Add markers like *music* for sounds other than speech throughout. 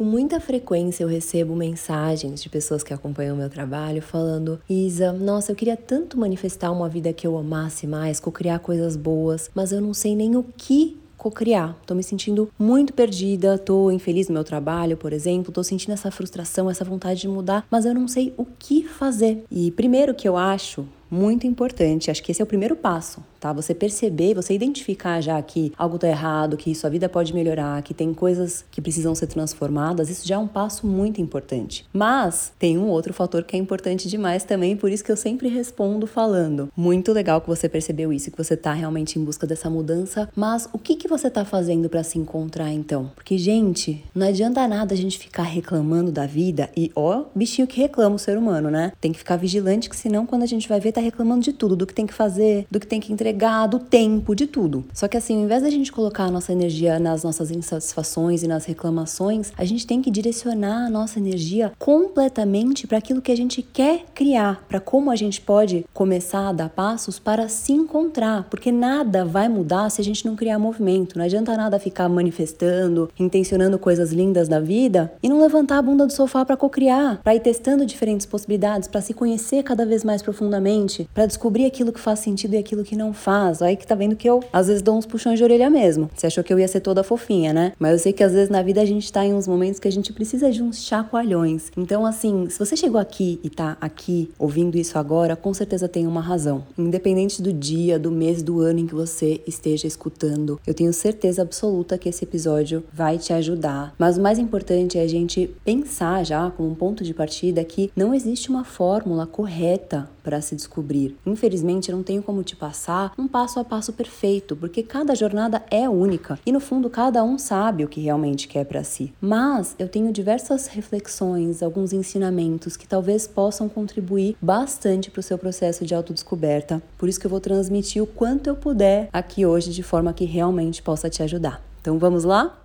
Com muita frequência eu recebo mensagens de pessoas que acompanham meu trabalho falando: Isa, nossa, eu queria tanto manifestar uma vida que eu amasse mais, co-criar coisas boas, mas eu não sei nem o que co-criar. Tô me sentindo muito perdida, tô infeliz no meu trabalho, por exemplo, tô sentindo essa frustração, essa vontade de mudar, mas eu não sei o que fazer. E primeiro que eu acho muito importante, acho que esse é o primeiro passo tá? Você perceber, você identificar já que algo tá errado, que sua vida pode melhorar, que tem coisas que precisam ser transformadas, isso já é um passo muito importante. Mas tem um outro fator que é importante demais também, por isso que eu sempre respondo falando: muito legal que você percebeu isso, que você tá realmente em busca dessa mudança, mas o que que você tá fazendo para se encontrar então? Porque gente, não adianta nada a gente ficar reclamando da vida e ó, bichinho que reclama o ser humano, né? Tem que ficar vigilante que senão quando a gente vai ver tá reclamando de tudo, do que tem que fazer, do que tem que entregar do tempo, de tudo. Só que assim, ao invés da gente colocar a nossa energia nas nossas insatisfações e nas reclamações, a gente tem que direcionar a nossa energia completamente para aquilo que a gente quer criar, para como a gente pode começar a dar passos para se encontrar, porque nada vai mudar se a gente não criar movimento. Não adianta nada ficar manifestando, intencionando coisas lindas da vida e não levantar a bunda do sofá para cocriar, para ir testando diferentes possibilidades, para se conhecer cada vez mais profundamente, para descobrir aquilo que faz sentido e aquilo que não faz. Aí que tá vendo que eu às vezes dou uns puxões de orelha mesmo. Você achou que eu ia ser toda fofinha, né? Mas eu sei que às vezes na vida a gente tá em uns momentos que a gente precisa de uns chacoalhões. Então, assim, se você chegou aqui e tá aqui ouvindo isso agora, com certeza tem uma razão. Independente do dia, do mês, do ano em que você esteja escutando, eu tenho certeza absoluta que esse episódio vai te ajudar. Mas o mais importante é a gente pensar já como um ponto de partida que não existe uma fórmula correta para se descobrir. Infelizmente, eu não tenho como te passar um passo a passo perfeito, porque cada jornada é única e no fundo cada um sabe o que realmente quer para si. Mas eu tenho diversas reflexões, alguns ensinamentos que talvez possam contribuir bastante para o seu processo de autodescoberta. Por isso que eu vou transmitir o quanto eu puder aqui hoje de forma que realmente possa te ajudar. Então vamos lá?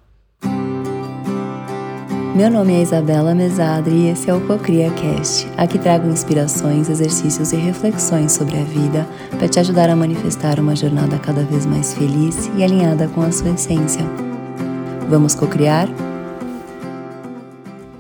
Meu nome é Isabela Mesadri e esse é o Cocria Cast. Aqui trago inspirações, exercícios e reflexões sobre a vida para te ajudar a manifestar uma jornada cada vez mais feliz e alinhada com a sua essência. Vamos cocriar?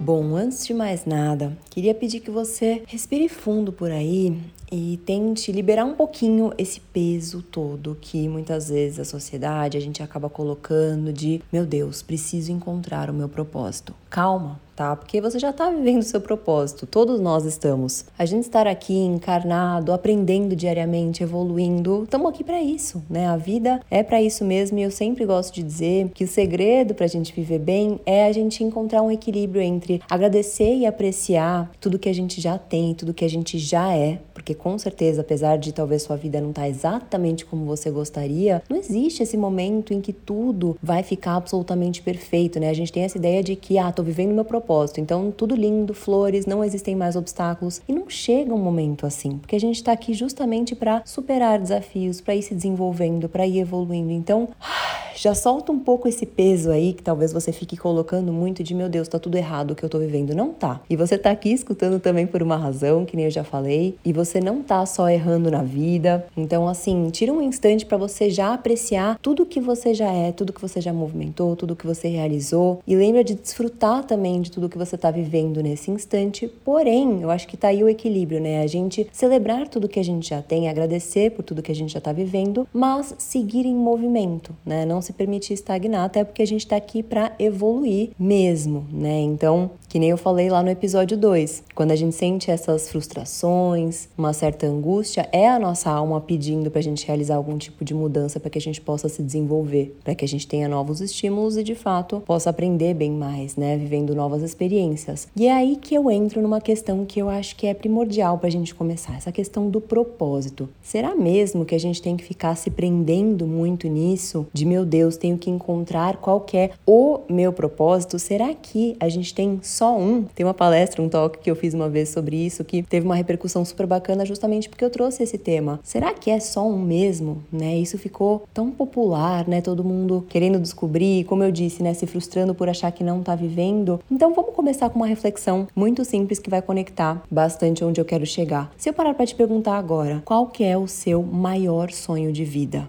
Bom, antes de mais nada, queria pedir que você respire fundo por aí e tente liberar um pouquinho esse peso todo que muitas vezes a sociedade a gente acaba colocando de, meu Deus, preciso encontrar o meu propósito. Calma, tá? Porque você já está vivendo o seu propósito, todos nós estamos. A gente estar aqui encarnado, aprendendo diariamente, evoluindo, estamos aqui para isso, né? A vida é para isso mesmo e eu sempre gosto de dizer que o segredo para a gente viver bem é a gente encontrar um equilíbrio entre agradecer e apreciar tudo que a gente já tem, tudo que a gente já é, porque com certeza, apesar de talvez sua vida não estar tá exatamente como você gostaria, não existe esse momento em que tudo vai ficar absolutamente perfeito, né? A gente tem essa ideia de que, ah, tô vivendo meu propósito, então tudo lindo, flores, não existem mais obstáculos. E não chega um momento assim, porque a gente está aqui justamente para superar desafios, para ir se desenvolvendo, para ir evoluindo. Então, *sighs* já solta um pouco esse peso aí que talvez você fique colocando muito de meu Deus, tá tudo errado o que eu tô vivendo. Não tá. E você tá aqui escutando também por uma razão, que nem eu já falei, e você não tá só errando na vida. Então, assim, tira um instante para você já apreciar tudo que você já é, tudo que você já movimentou, tudo que você realizou e lembra de desfrutar também de tudo que você tá vivendo nesse instante. Porém, eu acho que tá aí o equilíbrio, né? A gente celebrar tudo que a gente já tem, agradecer por tudo que a gente já tá vivendo, mas seguir em movimento, né? Não se permitir estagnar, até porque a gente está aqui para evoluir mesmo, né? Então, que nem eu falei lá no episódio 2, quando a gente sente essas frustrações, uma certa angústia, é a nossa alma pedindo para a gente realizar algum tipo de mudança para que a gente possa se desenvolver, para que a gente tenha novos estímulos e de fato possa aprender bem mais, né? Vivendo novas experiências. E é aí que eu entro numa questão que eu acho que é primordial para a gente começar, essa questão do propósito. Será mesmo que a gente tem que ficar se prendendo muito nisso? De meu Deus tenho que encontrar qual é o meu propósito. Será que a gente tem só um? Tem uma palestra, um talk que eu fiz uma vez sobre isso que teve uma repercussão super bacana justamente porque eu trouxe esse tema. Será que é só um mesmo, né? Isso ficou tão popular, né? Todo mundo querendo descobrir, como eu disse, né, se frustrando por achar que não tá vivendo. Então vamos começar com uma reflexão muito simples que vai conectar bastante onde eu quero chegar. Se eu parar para te perguntar agora, qual que é o seu maior sonho de vida?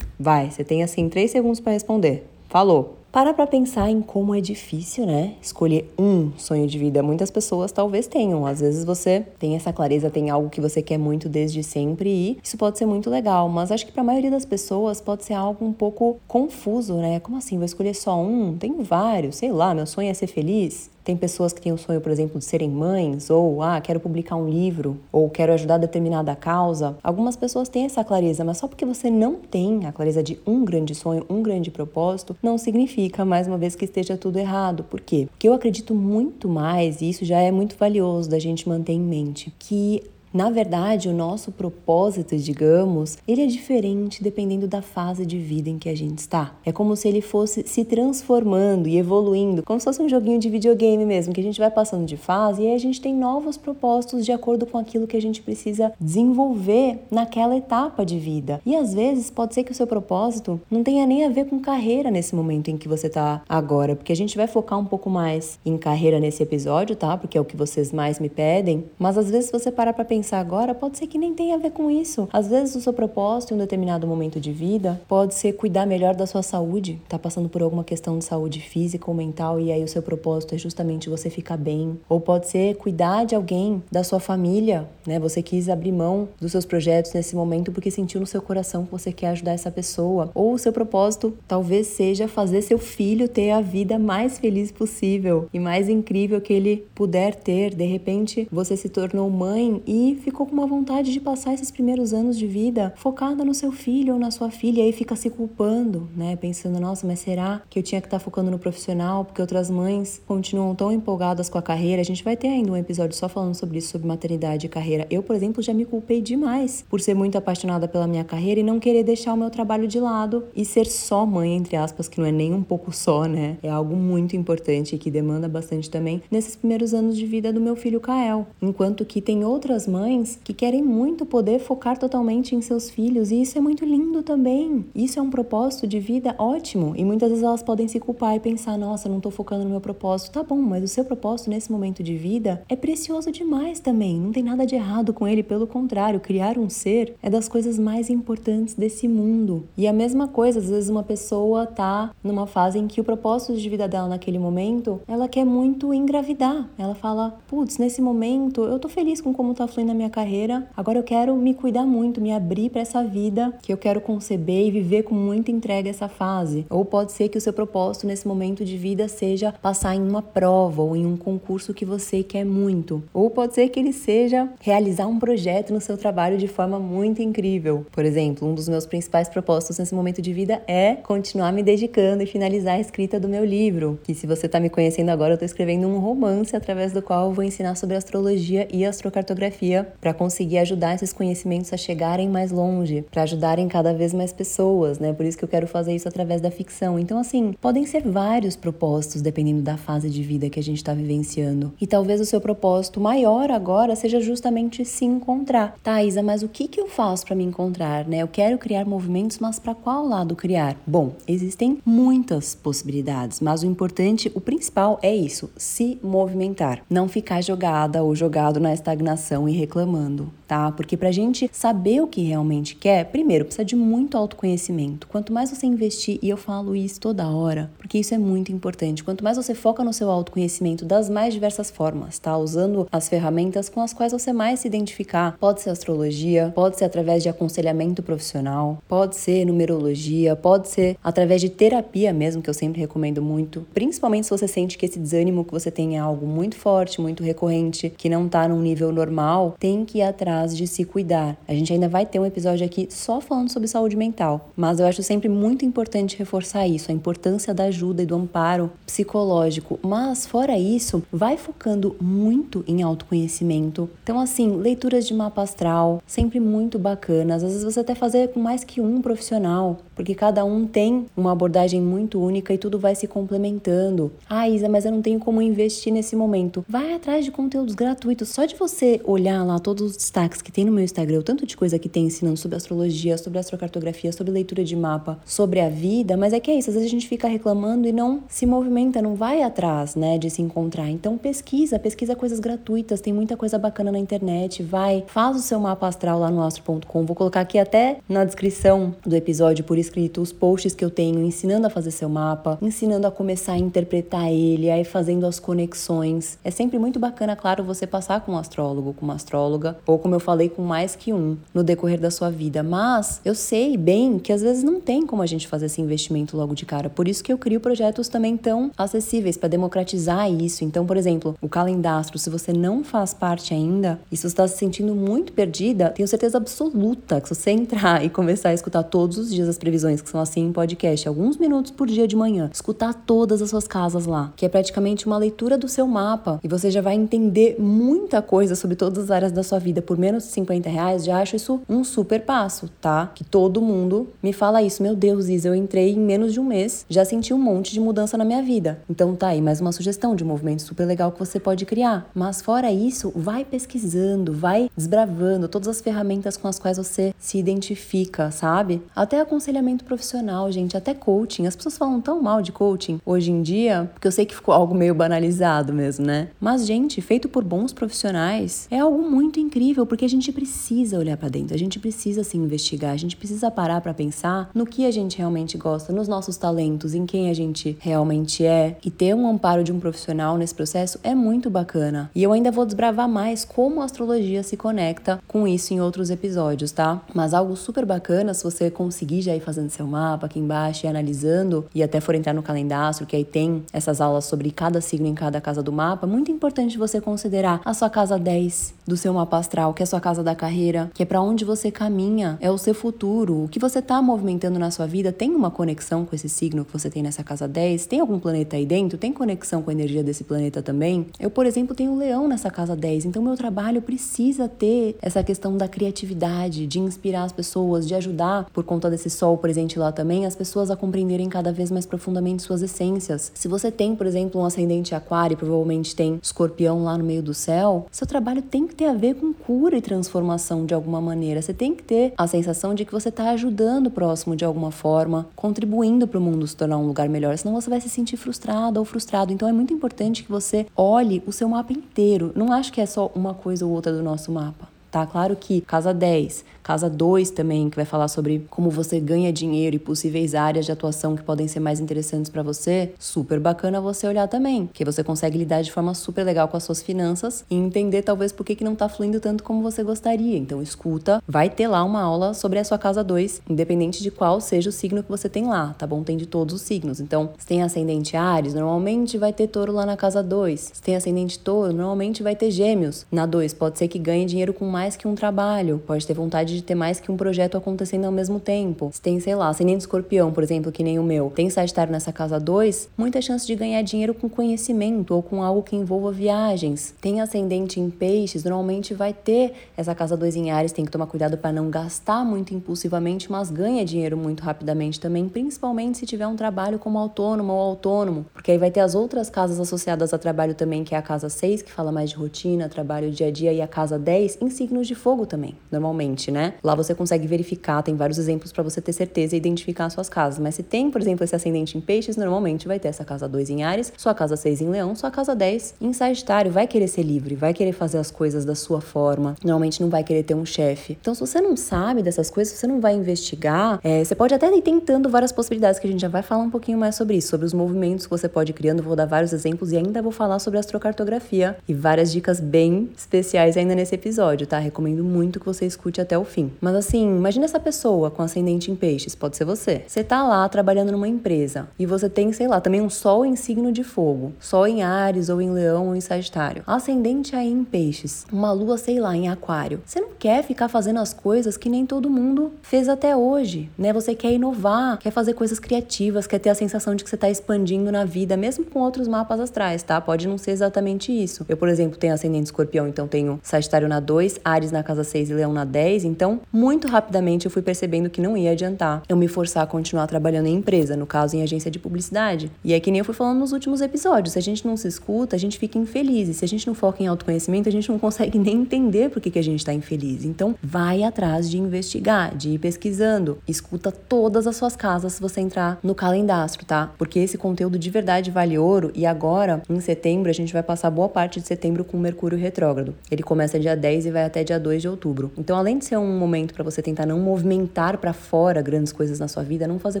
Vai, você tem assim três segundos para responder. Falou. Para pra pensar em como é difícil, né? Escolher um sonho de vida. Muitas pessoas talvez tenham. Às vezes você tem essa clareza, tem algo que você quer muito desde sempre e isso pode ser muito legal. Mas acho que para a maioria das pessoas pode ser algo um pouco confuso, né? Como assim? Vou escolher só um? Tenho vários, sei lá, meu sonho é ser feliz. Tem pessoas que têm o sonho, por exemplo, de serem mães, ou ah, quero publicar um livro, ou quero ajudar determinada causa. Algumas pessoas têm essa clareza, mas só porque você não tem a clareza de um grande sonho, um grande propósito, não significa, mais uma vez, que esteja tudo errado. Por quê? Porque eu acredito muito mais, e isso já é muito valioso da gente manter em mente, que na verdade, o nosso propósito, digamos, ele é diferente dependendo da fase de vida em que a gente está. É como se ele fosse se transformando e evoluindo, como se fosse um joguinho de videogame mesmo, que a gente vai passando de fase e aí a gente tem novos propósitos de acordo com aquilo que a gente precisa desenvolver naquela etapa de vida. E às vezes pode ser que o seu propósito não tenha nem a ver com carreira nesse momento em que você está agora, porque a gente vai focar um pouco mais em carreira nesse episódio, tá? Porque é o que vocês mais me pedem, mas às vezes você parar para pensar pensar agora, pode ser que nem tenha a ver com isso. Às vezes o seu propósito em um determinado momento de vida pode ser cuidar melhor da sua saúde, tá passando por alguma questão de saúde física ou mental e aí o seu propósito é justamente você ficar bem. Ou pode ser cuidar de alguém da sua família, né? Você quis abrir mão dos seus projetos nesse momento porque sentiu no seu coração que você quer ajudar essa pessoa. Ou o seu propósito talvez seja fazer seu filho ter a vida mais feliz possível e mais incrível que ele puder ter. De repente, você se tornou mãe e ficou com uma vontade de passar esses primeiros anos de vida focada no seu filho ou na sua filha, e aí fica se culpando, né? Pensando, nossa, mas será que eu tinha que estar tá focando no profissional? Porque outras mães continuam tão empolgadas com a carreira. A gente vai ter ainda um episódio só falando sobre isso, sobre maternidade e carreira. Eu, por exemplo, já me culpei demais por ser muito apaixonada pela minha carreira e não querer deixar o meu trabalho de lado e ser só mãe, entre aspas, que não é nem um pouco só, né? É algo muito importante e que demanda bastante também nesses primeiros anos de vida do meu filho Kael. Enquanto que tem outras mães mães que querem muito poder focar totalmente em seus filhos e isso é muito lindo também. Isso é um propósito de vida ótimo e muitas vezes elas podem se culpar e pensar: nossa, não estou focando no meu propósito. Tá bom, mas o seu propósito nesse momento de vida é precioso demais também. Não tem nada de errado com ele, pelo contrário, criar um ser é das coisas mais importantes desse mundo. E a mesma coisa, às vezes uma pessoa tá numa fase em que o propósito de vida dela naquele momento, ela quer muito engravidar. Ela fala: putz, nesse momento eu tô feliz com como tá fluindo na minha carreira. Agora eu quero me cuidar muito, me abrir para essa vida que eu quero conceber e viver com muita entrega essa fase. Ou pode ser que o seu propósito nesse momento de vida seja passar em uma prova ou em um concurso que você quer muito. Ou pode ser que ele seja realizar um projeto no seu trabalho de forma muito incrível. Por exemplo, um dos meus principais propósitos nesse momento de vida é continuar me dedicando e finalizar a escrita do meu livro. Que se você está me conhecendo agora, eu estou escrevendo um romance através do qual eu vou ensinar sobre astrologia e astrocartografia para conseguir ajudar esses conhecimentos a chegarem mais longe, para ajudarem cada vez mais pessoas, né? Por isso que eu quero fazer isso através da ficção. Então, assim, podem ser vários propósitos dependendo da fase de vida que a gente está vivenciando. E talvez o seu propósito maior agora seja justamente se encontrar. Tá, Isa, mas o que, que eu faço para me encontrar, né? Eu quero criar movimentos, mas para qual lado criar? Bom, existem muitas possibilidades, mas o importante, o principal é isso: se movimentar. Não ficar jogada ou jogado na estagnação e reclamando, tá? Porque pra gente saber o que realmente quer, primeiro precisa de muito autoconhecimento. Quanto mais você investir, e eu falo isso toda hora, porque isso é muito importante, quanto mais você foca no seu autoconhecimento das mais diversas formas, tá? Usando as ferramentas com as quais você mais se identificar. Pode ser astrologia, pode ser através de aconselhamento profissional, pode ser numerologia, pode ser através de terapia mesmo, que eu sempre recomendo muito, principalmente se você sente que esse desânimo que você tem é algo muito forte, muito recorrente, que não tá num nível normal, tem que ir atrás de se cuidar. A gente ainda vai ter um episódio aqui só falando sobre saúde mental, mas eu acho sempre muito importante reforçar isso, a importância da ajuda e do amparo psicológico. Mas fora isso, vai focando muito em autoconhecimento. Então assim, leituras de mapa astral, sempre muito bacanas. Às vezes você até fazer com mais que um profissional, porque cada um tem uma abordagem muito única e tudo vai se complementando. Ah, Isa, mas eu não tenho como investir nesse momento. Vai atrás de conteúdos gratuitos. Só de você olhar lá todos os destaques que tem no meu Instagram, o tanto de coisa que tem ensinando sobre astrologia, sobre astrocartografia, sobre leitura de mapa, sobre a vida, mas é que é isso, às vezes a gente fica reclamando e não se movimenta, não vai atrás, né, de se encontrar. Então pesquisa, pesquisa coisas gratuitas, tem muita coisa bacana na internet, vai, faz o seu mapa astral lá no astro.com. Vou colocar aqui até na descrição do episódio, por isso escrito, os posts que eu tenho ensinando a fazer seu mapa, ensinando a começar a interpretar ele, aí fazendo as conexões. É sempre muito bacana, claro, você passar com um astrólogo, com uma astróloga, ou como eu falei, com mais que um no decorrer da sua vida. Mas eu sei bem que às vezes não tem como a gente fazer esse investimento logo de cara. Por isso que eu crio projetos também tão acessíveis para democratizar isso. Então, por exemplo, o calendastro, se você não faz parte ainda e se você está se sentindo muito perdida, tenho certeza absoluta que se você *laughs* entrar e começar a escutar todos os dias as previsões, que são assim em podcast, alguns minutos por dia de manhã, escutar todas as suas casas lá, que é praticamente uma leitura do seu mapa e você já vai entender muita coisa sobre todas as áreas da sua vida por menos de 50 reais, já acho isso um super passo, tá? Que todo mundo me fala isso. Meu Deus, Isa, eu entrei em menos de um mês, já senti um monte de mudança na minha vida. Então tá aí mais uma sugestão de movimento super legal que você pode criar. Mas fora isso, vai pesquisando, vai desbravando todas as ferramentas com as quais você se identifica, sabe? Até aconselhamento profissional, gente, até coaching. As pessoas falam tão mal de coaching hoje em dia, porque eu sei que ficou algo meio banalizado mesmo, né? Mas, gente, feito por bons profissionais é algo muito incrível, porque a gente precisa olhar para dentro, a gente precisa se investigar, a gente precisa parar para pensar no que a gente realmente gosta, nos nossos talentos, em quem a gente realmente é. E ter um amparo de um profissional nesse processo é muito bacana. E eu ainda vou desbravar mais como a astrologia se conecta com isso em outros episódios, tá? Mas algo super bacana, se você conseguir já ir fazendo seu mapa aqui embaixo e analisando, e até for entrar no calendastro, que aí tem essas aulas sobre cada signo em cada casa do mapa, muito importante você considerar a sua casa 10 do seu mapa astral, que é a sua casa da carreira, que é para onde você caminha, é o seu futuro, o que você tá movimentando na sua vida tem uma conexão com esse signo que você tem nessa casa 10? Tem algum planeta aí dentro? Tem conexão com a energia desse planeta também? Eu, por exemplo, tenho o leão nessa casa 10, então meu trabalho precisa ter essa questão da criatividade, de inspirar as pessoas, de ajudar, por conta desse sol presente lá também, as pessoas a compreenderem cada vez mais profundamente suas essências. Se você tem, por exemplo, um ascendente aquário, provavelmente tem escorpião lá no meio do céu, seu trabalho tem que ter a ver com cura e transformação de alguma maneira. Você tem que ter a sensação de que você está ajudando o próximo de alguma forma, contribuindo para o mundo se tornar um lugar melhor, senão você vai se sentir frustrado ou frustrado. Então é muito importante que você olhe o seu mapa inteiro. Não acho que é só uma coisa ou outra do nosso mapa. Tá claro que casa 10 Casa 2 também, que vai falar sobre como você ganha dinheiro e possíveis áreas de atuação que podem ser mais interessantes para você. Super bacana você olhar também, que você consegue lidar de forma super legal com as suas finanças e entender talvez por que, que não tá fluindo tanto como você gostaria. Então escuta, vai ter lá uma aula sobre a sua casa 2, independente de qual seja o signo que você tem lá, tá bom? Tem de todos os signos. Então, se tem ascendente Ares, normalmente vai ter touro lá na casa 2. Se tem ascendente touro, normalmente vai ter gêmeos na 2. Pode ser que ganhe dinheiro com mais que um trabalho, pode ter vontade de ter mais que um projeto acontecendo ao mesmo tempo. Se tem, sei lá, ascendente escorpião, por exemplo, que nem o meu, tem Sagitário nessa casa 2, muita chance de ganhar dinheiro com conhecimento ou com algo que envolva viagens. Tem ascendente em peixes, normalmente vai ter essa casa 2 em Ares, tem que tomar cuidado para não gastar muito impulsivamente, mas ganha dinheiro muito rapidamente também, principalmente se tiver um trabalho como autônomo ou autônomo, porque aí vai ter as outras casas associadas a trabalho também, que é a casa 6, que fala mais de rotina, trabalho dia a dia, e a casa 10 em signos de fogo também, normalmente, né? Lá você consegue verificar, tem vários exemplos para você ter certeza e identificar as suas casas. Mas se tem, por exemplo, esse ascendente em peixes, normalmente vai ter essa casa 2 em Ares, sua casa 6 em Leão, sua casa 10 em Sagitário. Vai querer ser livre, vai querer fazer as coisas da sua forma. Normalmente não vai querer ter um chefe. Então, se você não sabe dessas coisas, você não vai investigar, é, você pode até ir tentando várias possibilidades, que a gente já vai falar um pouquinho mais sobre isso, sobre os movimentos que você pode ir criando. Vou dar vários exemplos e ainda vou falar sobre astrocartografia e várias dicas bem especiais ainda nesse episódio, tá? Recomendo muito que você escute até o fim. Mas assim, imagina essa pessoa com ascendente em peixes, pode ser você. Você tá lá trabalhando numa empresa e você tem, sei lá, também um sol em signo de fogo, sol em Ares ou em Leão ou em Sagitário. Ascendente aí em peixes, uma lua, sei lá, em Aquário. Você não quer ficar fazendo as coisas que nem todo mundo fez até hoje, né? Você quer inovar, quer fazer coisas criativas, quer ter a sensação de que você tá expandindo na vida, mesmo com outros mapas astrais, tá? Pode não ser exatamente isso. Eu, por exemplo, tenho ascendente escorpião, então tenho Sagitário na 2, Ares na casa 6 e Leão na 10, então muito rapidamente eu fui percebendo que não ia adiantar eu me forçar a continuar trabalhando em empresa, no caso em agência de publicidade. E é que nem eu fui falando nos últimos episódios, se a gente não se escuta, a gente fica infeliz. E se a gente não foca em autoconhecimento, a gente não consegue *laughs* nem entender por que, que a gente está infeliz. Então, vai atrás de investigar, de ir pesquisando. Escuta todas as suas casas se você entrar no calendastro, tá? Porque esse conteúdo de verdade vale ouro. E agora, em setembro, a gente vai passar boa parte de setembro com Mercúrio retrógrado. Ele começa dia 10 e vai até dia 2 de outubro. Então, além de ser um momento para você tentar não movimentar para fora grandes coisas na sua vida, não fazer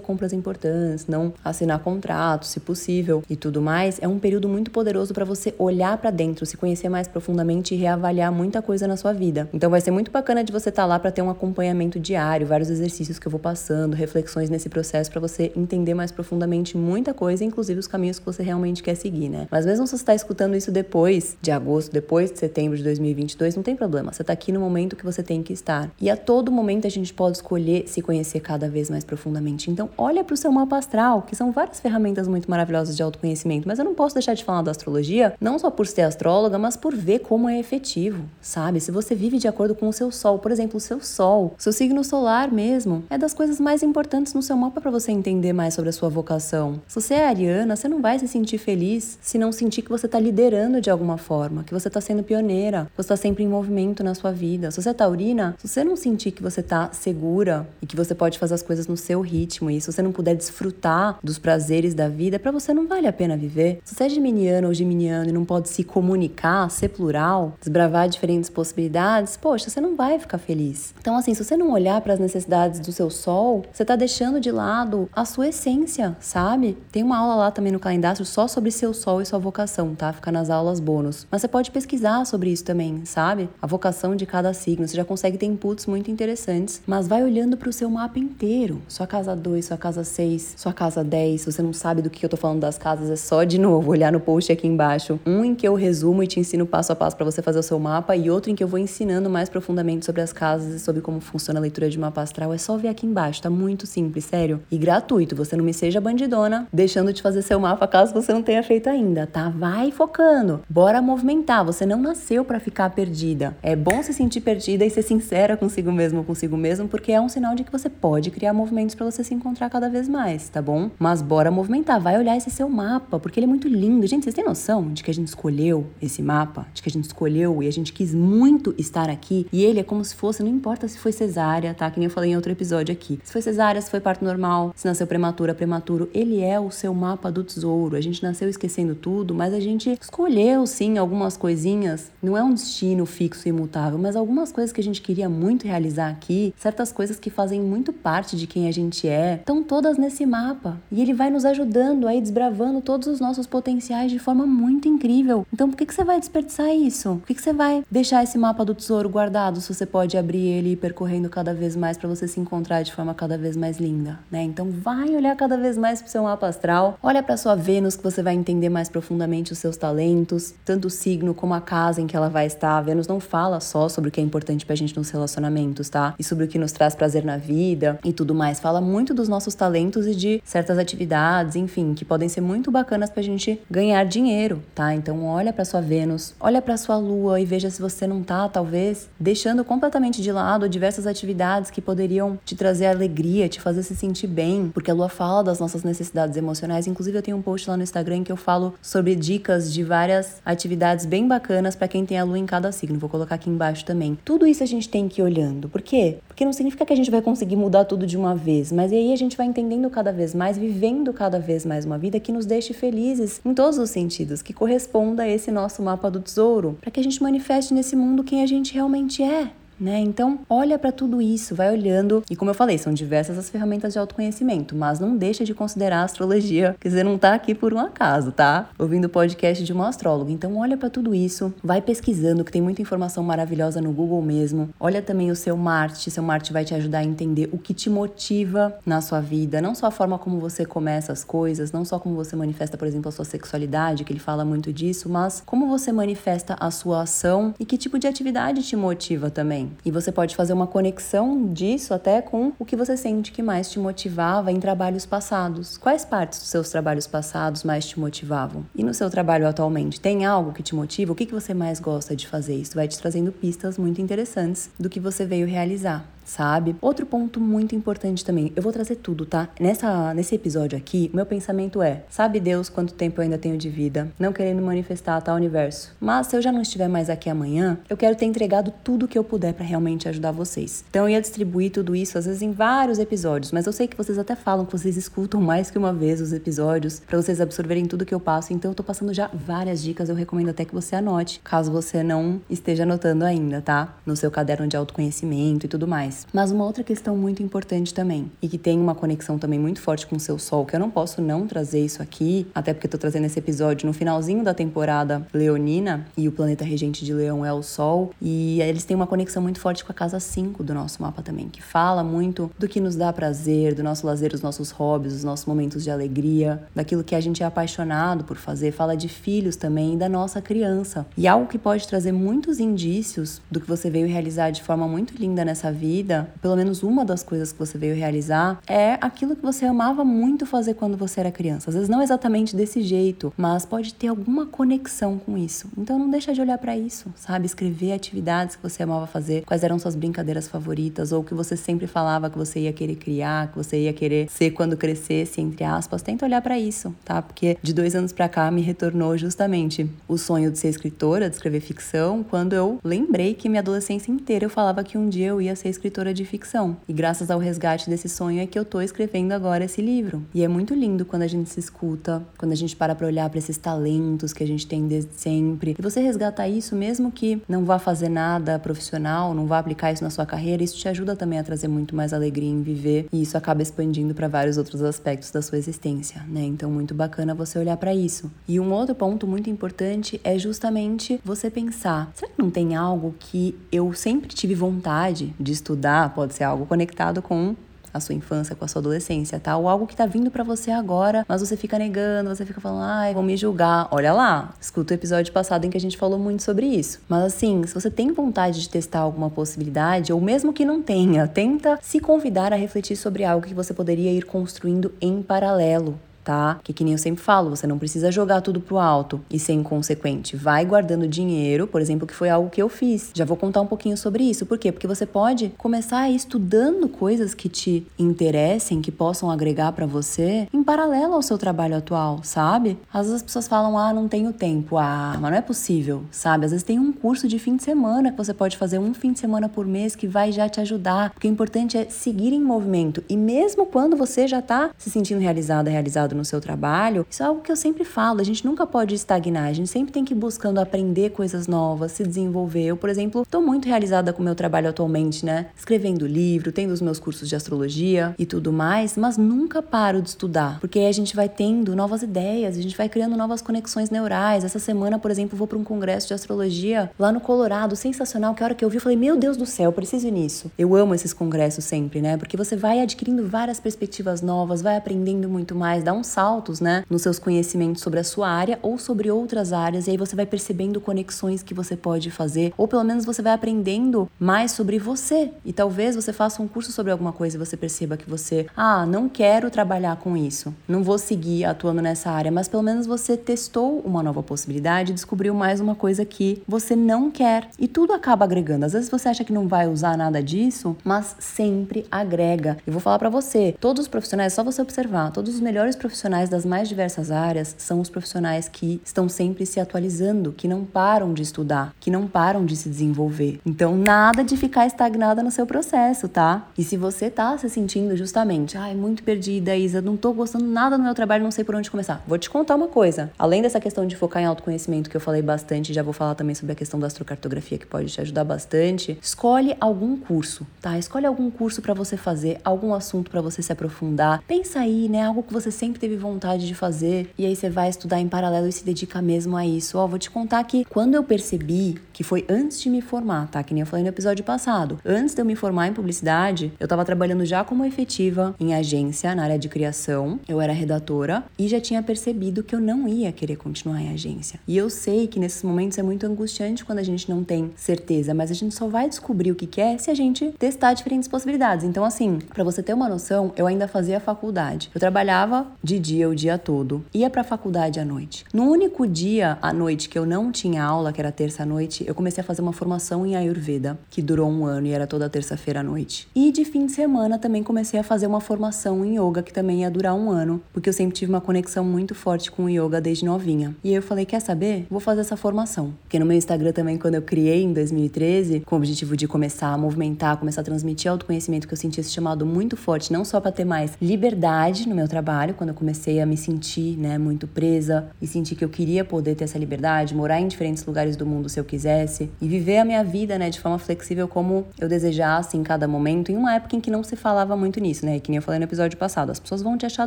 compras importantes, não assinar contratos, se possível, e tudo mais, é um período muito poderoso para você olhar para dentro, se conhecer mais profundamente e reavaliar muita coisa na sua vida. Então, vai ser muito bacana de você estar tá lá para ter um acompanhamento diário, vários exercícios que eu vou passando, reflexões nesse processo para você entender mais profundamente muita coisa, inclusive os caminhos que você realmente quer seguir, né? Mas mesmo se você está escutando isso depois de agosto, depois de setembro de 2022, não tem problema. Você está aqui no momento que você tem que estar. E a todo momento a gente pode escolher se conhecer cada vez mais profundamente. Então, olha para o seu mapa astral, que são várias ferramentas muito maravilhosas de autoconhecimento. Mas eu não posso deixar de falar da astrologia, não só por ser astróloga, mas por ver como é efetivo, sabe? Se você vive de acordo com o seu sol, por exemplo, o seu sol, seu signo solar mesmo, é das coisas mais importantes no seu mapa para você entender mais sobre a sua vocação. Se você é ariana, você não vai se sentir feliz se não sentir que você está liderando de alguma forma, que você está sendo pioneira, você está sempre em movimento na sua vida. Se você é taurina, se você não sentir que você está segura e que você pode fazer as coisas no seu ritmo e se você não puder desfrutar dos prazeres da vida, para você não vale a pena viver. Se você é geminiano ou geminiano e não pode se comunicar, ser plural, desbravar diferentes possibilidades, poxa, você não vai ficar feliz. Então, assim, se você não olhar para as necessidades do seu sol, você está deixando de lado a sua essência, sabe? Tem uma aula lá também no calendário só sobre seu sol e sua vocação, tá? Fica nas aulas bônus. Mas você pode pesquisar sobre isso também, sabe? A vocação de cada signo. Você já consegue ter inputs muito interessantes. Mas vai olhando para o seu mapa inteiro. Sua casa 2, sua casa 6, sua casa 10. Se você não sabe do que eu tô falando das casas, é só de novo olhar no post aqui embaixo. Um em que eu resumo e te ensino passo a passo para você fazer o seu mapa, e outro em que eu vou ensinando mais profundamente sobre as casas e sobre como funciona a leitura de mapa astral. É só ver aqui embaixo. Tá muito simples, sério. E gratuito. Você não me seja bandidona, deixando de fazer seu mapa caso você não tenha feito ainda, tá? Vai focando. Bora movimentar. Você não nasceu para ficar perdida. É bom se sentir perdida e ser sincera consigo mesmo, consigo mesmo, porque é um sinal de que você pode criar movimentos para você se encontrar cada vez mais, tá bom? Mas bora movimentar. Vai olhar esse seu mapa, porque ele é muito lindo. Gente, vocês têm noção de que a gente escolheu esse mapa? De que a gente escolheu e a gente quis muito estar aqui? E ele é como se fosse, não importa se foi cesárea, tá? Que nem eu falei em outro episódio aqui. Se foi cesárea, se foi parto normal, se nasceu prematura, prematuro, ele é o seu mapa do tesouro. A gente nasceu esquecendo tudo, mas a gente escolheu sim algumas coisinhas. Não é um destino fixo e imutável, mas algumas coisas que a gente queria muito realizar aqui, certas coisas que fazem muito parte de quem a gente é, estão todas nesse mapa. E ele vai nos ajudando aí desbravando todos os nossos potenciais de forma muito incrível. Então por que, que você vai desperdiçar isso? Por que, que você vai deixar esse mapa do tesouro guardado se você pode abrir ele e ir percorrendo cada vez mais para você se encontrar de forma cada vez mais linda, né? Então vai olhar cada vez mais pro seu mapa astral, olha para sua Vênus que você vai entender mais profundamente os seus talentos, tanto o signo como a casa em que ela vai estar. A Vênus não fala só sobre o que é importante pra gente nos relacionamentos, tá? E sobre o que nos traz prazer na vida e tudo mais. Fala muito dos nossos talentos e de certas atividades, enfim, que podem ser muito bacanas pra gente ganhar dinheiro, tá? Então olha para sua Vênus, olha para sua lua e veja se você não tá, talvez, deixando completamente de lado diversas atividades que poderiam te trazer alegria, te fazer se sentir bem, porque a lua fala das nossas necessidades emocionais. Inclusive eu tenho um post lá no Instagram que eu falo sobre dicas de várias atividades bem bacanas para quem tem a lua em cada signo. Vou colocar aqui embaixo também. Tudo isso a gente tem que ir olhando. Por quê? Porque não significa que a gente vai conseguir mudar tudo de uma vez, mas aí a gente vai entendendo cada vez mais, vivendo cada vez mais uma vida que nos deixe felizes em todos os sentidos, que corresponda a esse nosso mapa do tesouro, para que a gente manifeste nesse mundo quem a gente realmente é né? Então, olha para tudo isso, vai olhando. E como eu falei, são diversas as ferramentas de autoconhecimento, mas não deixa de considerar a astrologia, que você não tá aqui por um acaso, tá? Ouvindo o podcast de uma astróloga. Então, olha para tudo isso, vai pesquisando, que tem muita informação maravilhosa no Google mesmo. Olha também o seu Marte, seu Marte vai te ajudar a entender o que te motiva na sua vida, não só a forma como você começa as coisas, não só como você manifesta, por exemplo, a sua sexualidade, que ele fala muito disso, mas como você manifesta a sua ação e que tipo de atividade te motiva também. E você pode fazer uma conexão disso até com o que você sente que mais te motivava em trabalhos passados. Quais partes dos seus trabalhos passados mais te motivavam? E no seu trabalho atualmente, tem algo que te motiva? O que, que você mais gosta de fazer? Isso vai te trazendo pistas muito interessantes do que você veio realizar. Sabe? Outro ponto muito importante também, eu vou trazer tudo, tá? Nessa, nesse episódio aqui, meu pensamento é: sabe Deus quanto tempo eu ainda tenho de vida? Não querendo manifestar tal universo. Mas se eu já não estiver mais aqui amanhã, eu quero ter entregado tudo que eu puder para realmente ajudar vocês. Então eu ia distribuir tudo isso às vezes em vários episódios, mas eu sei que vocês até falam que vocês escutam mais que uma vez os episódios para vocês absorverem tudo que eu passo, então eu tô passando já várias dicas, eu recomendo até que você anote, caso você não esteja anotando ainda, tá? No seu caderno de autoconhecimento e tudo mais. Mas uma outra questão muito importante também, e que tem uma conexão também muito forte com o seu sol, que eu não posso não trazer isso aqui, até porque eu tô trazendo esse episódio no finalzinho da temporada leonina, e o planeta regente de leão é o sol, e eles têm uma conexão muito forte com a casa 5 do nosso mapa também, que fala muito do que nos dá prazer, do nosso lazer, os nossos hobbies, os nossos momentos de alegria, daquilo que a gente é apaixonado por fazer, fala de filhos também da nossa criança. E algo que pode trazer muitos indícios do que você veio realizar de forma muito linda nessa vida, pelo menos uma das coisas que você veio realizar, é aquilo que você amava muito fazer quando você era criança. Às vezes não exatamente desse jeito, mas pode ter alguma conexão com isso. Então não deixa de olhar para isso, sabe? Escrever atividades que você amava fazer, quais eram suas brincadeiras favoritas ou que você sempre falava que você ia querer criar, que você ia querer ser quando crescesse, entre aspas. Tenta olhar para isso, tá? Porque de dois anos para cá me retornou justamente o sonho de ser escritora, de escrever ficção, quando eu lembrei que minha adolescência inteira eu falava que um dia eu ia ser escritora de ficção. E graças ao resgate desse sonho é que eu tô escrevendo agora esse livro. E é muito lindo quando a gente se escuta, quando a gente para pra olhar para esses talentos que a gente tem desde sempre. E você resgata isso mesmo que não vá fazer nada profissional, não vá aplicar isso na sua carreira, isso te ajuda também a trazer muito mais alegria em viver e isso acaba expandindo para vários outros aspectos da sua existência, né? Então muito bacana você olhar para isso. E um outro ponto muito importante é justamente você pensar, será que não tem algo que eu sempre tive vontade de estudar? Pode ser algo conectado com a sua infância, com a sua adolescência, tá? Ou algo que tá vindo para você agora, mas você fica negando, você fica falando, ai, vão me julgar. Olha lá, escuta o episódio passado em que a gente falou muito sobre isso. Mas assim, se você tem vontade de testar alguma possibilidade, ou mesmo que não tenha, tenta se convidar a refletir sobre algo que você poderia ir construindo em paralelo tá? Que que nem eu sempre falo, você não precisa jogar tudo pro alto e ser inconsequente. Vai guardando dinheiro, por exemplo, que foi algo que eu fiz. Já vou contar um pouquinho sobre isso. Por quê? Porque você pode começar estudando coisas que te interessem, que possam agregar para você em paralelo ao seu trabalho atual, sabe? Às vezes as pessoas falam: "Ah, não tenho tempo". Ah, mas não é possível, sabe? Às vezes tem um curso de fim de semana que você pode fazer um fim de semana por mês que vai já te ajudar. Porque o importante é seguir em movimento e mesmo quando você já tá se sentindo realizada, realizado no seu trabalho, isso é algo que eu sempre falo, a gente nunca pode estagnar, a gente sempre tem que ir buscando aprender coisas novas, se desenvolver. Eu, por exemplo, estou muito realizada com o meu trabalho atualmente, né? Escrevendo livro, tendo os meus cursos de astrologia e tudo mais, mas nunca paro de estudar, porque a gente vai tendo novas ideias, a gente vai criando novas conexões neurais. Essa semana, por exemplo, vou para um congresso de astrologia lá no Colorado, sensacional, que a hora que eu vi, eu falei, meu Deus do céu, preciso ir nisso. Eu amo esses congressos sempre, né? Porque você vai adquirindo várias perspectivas novas, vai aprendendo muito mais, dá um saltos, né, nos seus conhecimentos sobre a sua área ou sobre outras áreas, e aí você vai percebendo conexões que você pode fazer, ou pelo menos você vai aprendendo mais sobre você. E talvez você faça um curso sobre alguma coisa e você perceba que você, ah, não quero trabalhar com isso, não vou seguir atuando nessa área, mas pelo menos você testou uma nova possibilidade, descobriu mais uma coisa que você não quer. E tudo acaba agregando. Às vezes você acha que não vai usar nada disso, mas sempre agrega. Eu vou falar para você, todos os profissionais, só você observar, todos os melhores profissionais profissionais das mais diversas áreas são os profissionais que estão sempre se atualizando, que não param de estudar, que não param de se desenvolver. Então, nada de ficar estagnada no seu processo, tá? E se você tá se sentindo justamente, ai, muito perdida, Isa, não tô gostando nada do meu trabalho, não sei por onde começar. Vou te contar uma coisa. Além dessa questão de focar em autoconhecimento que eu falei bastante, já vou falar também sobre a questão da astrocartografia que pode te ajudar bastante. Escolhe algum curso, tá? Escolhe algum curso para você fazer, algum assunto para você se aprofundar. Pensa aí, né, algo que você sempre teve vontade de fazer e aí você vai estudar em paralelo e se dedica mesmo a isso. Ó, vou te contar que quando eu percebi que foi antes de me formar, tá? Que nem eu falei no episódio passado. Antes de eu me formar em publicidade, eu tava trabalhando já como efetiva em agência na área de criação. Eu era redatora e já tinha percebido que eu não ia querer continuar em agência. E eu sei que nesses momentos é muito angustiante quando a gente não tem certeza, mas a gente só vai descobrir o que quer se a gente testar diferentes possibilidades. Então, assim, para você ter uma noção, eu ainda fazia faculdade. Eu trabalhava de dia o dia todo. Ia pra faculdade à noite. No único dia à noite que eu não tinha aula, que era terça-noite, eu comecei a fazer uma formação em Ayurveda, que durou um ano e era toda terça-feira à noite. E de fim de semana também comecei a fazer uma formação em yoga, que também ia durar um ano, porque eu sempre tive uma conexão muito forte com o yoga desde novinha. E aí eu falei: quer saber? Vou fazer essa formação. Porque no meu Instagram também, quando eu criei em 2013, com o objetivo de começar a movimentar, começar a transmitir autoconhecimento, que eu senti esse chamado muito forte, não só para ter mais liberdade no meu trabalho, quando eu comecei a me sentir, né, muito presa e sentir que eu queria poder ter essa liberdade, morar em diferentes lugares do mundo se eu quisesse e viver a minha vida, né, de forma flexível como eu desejasse em cada momento, em uma época em que não se falava muito nisso, né, que nem eu falei no episódio passado, as pessoas vão te achar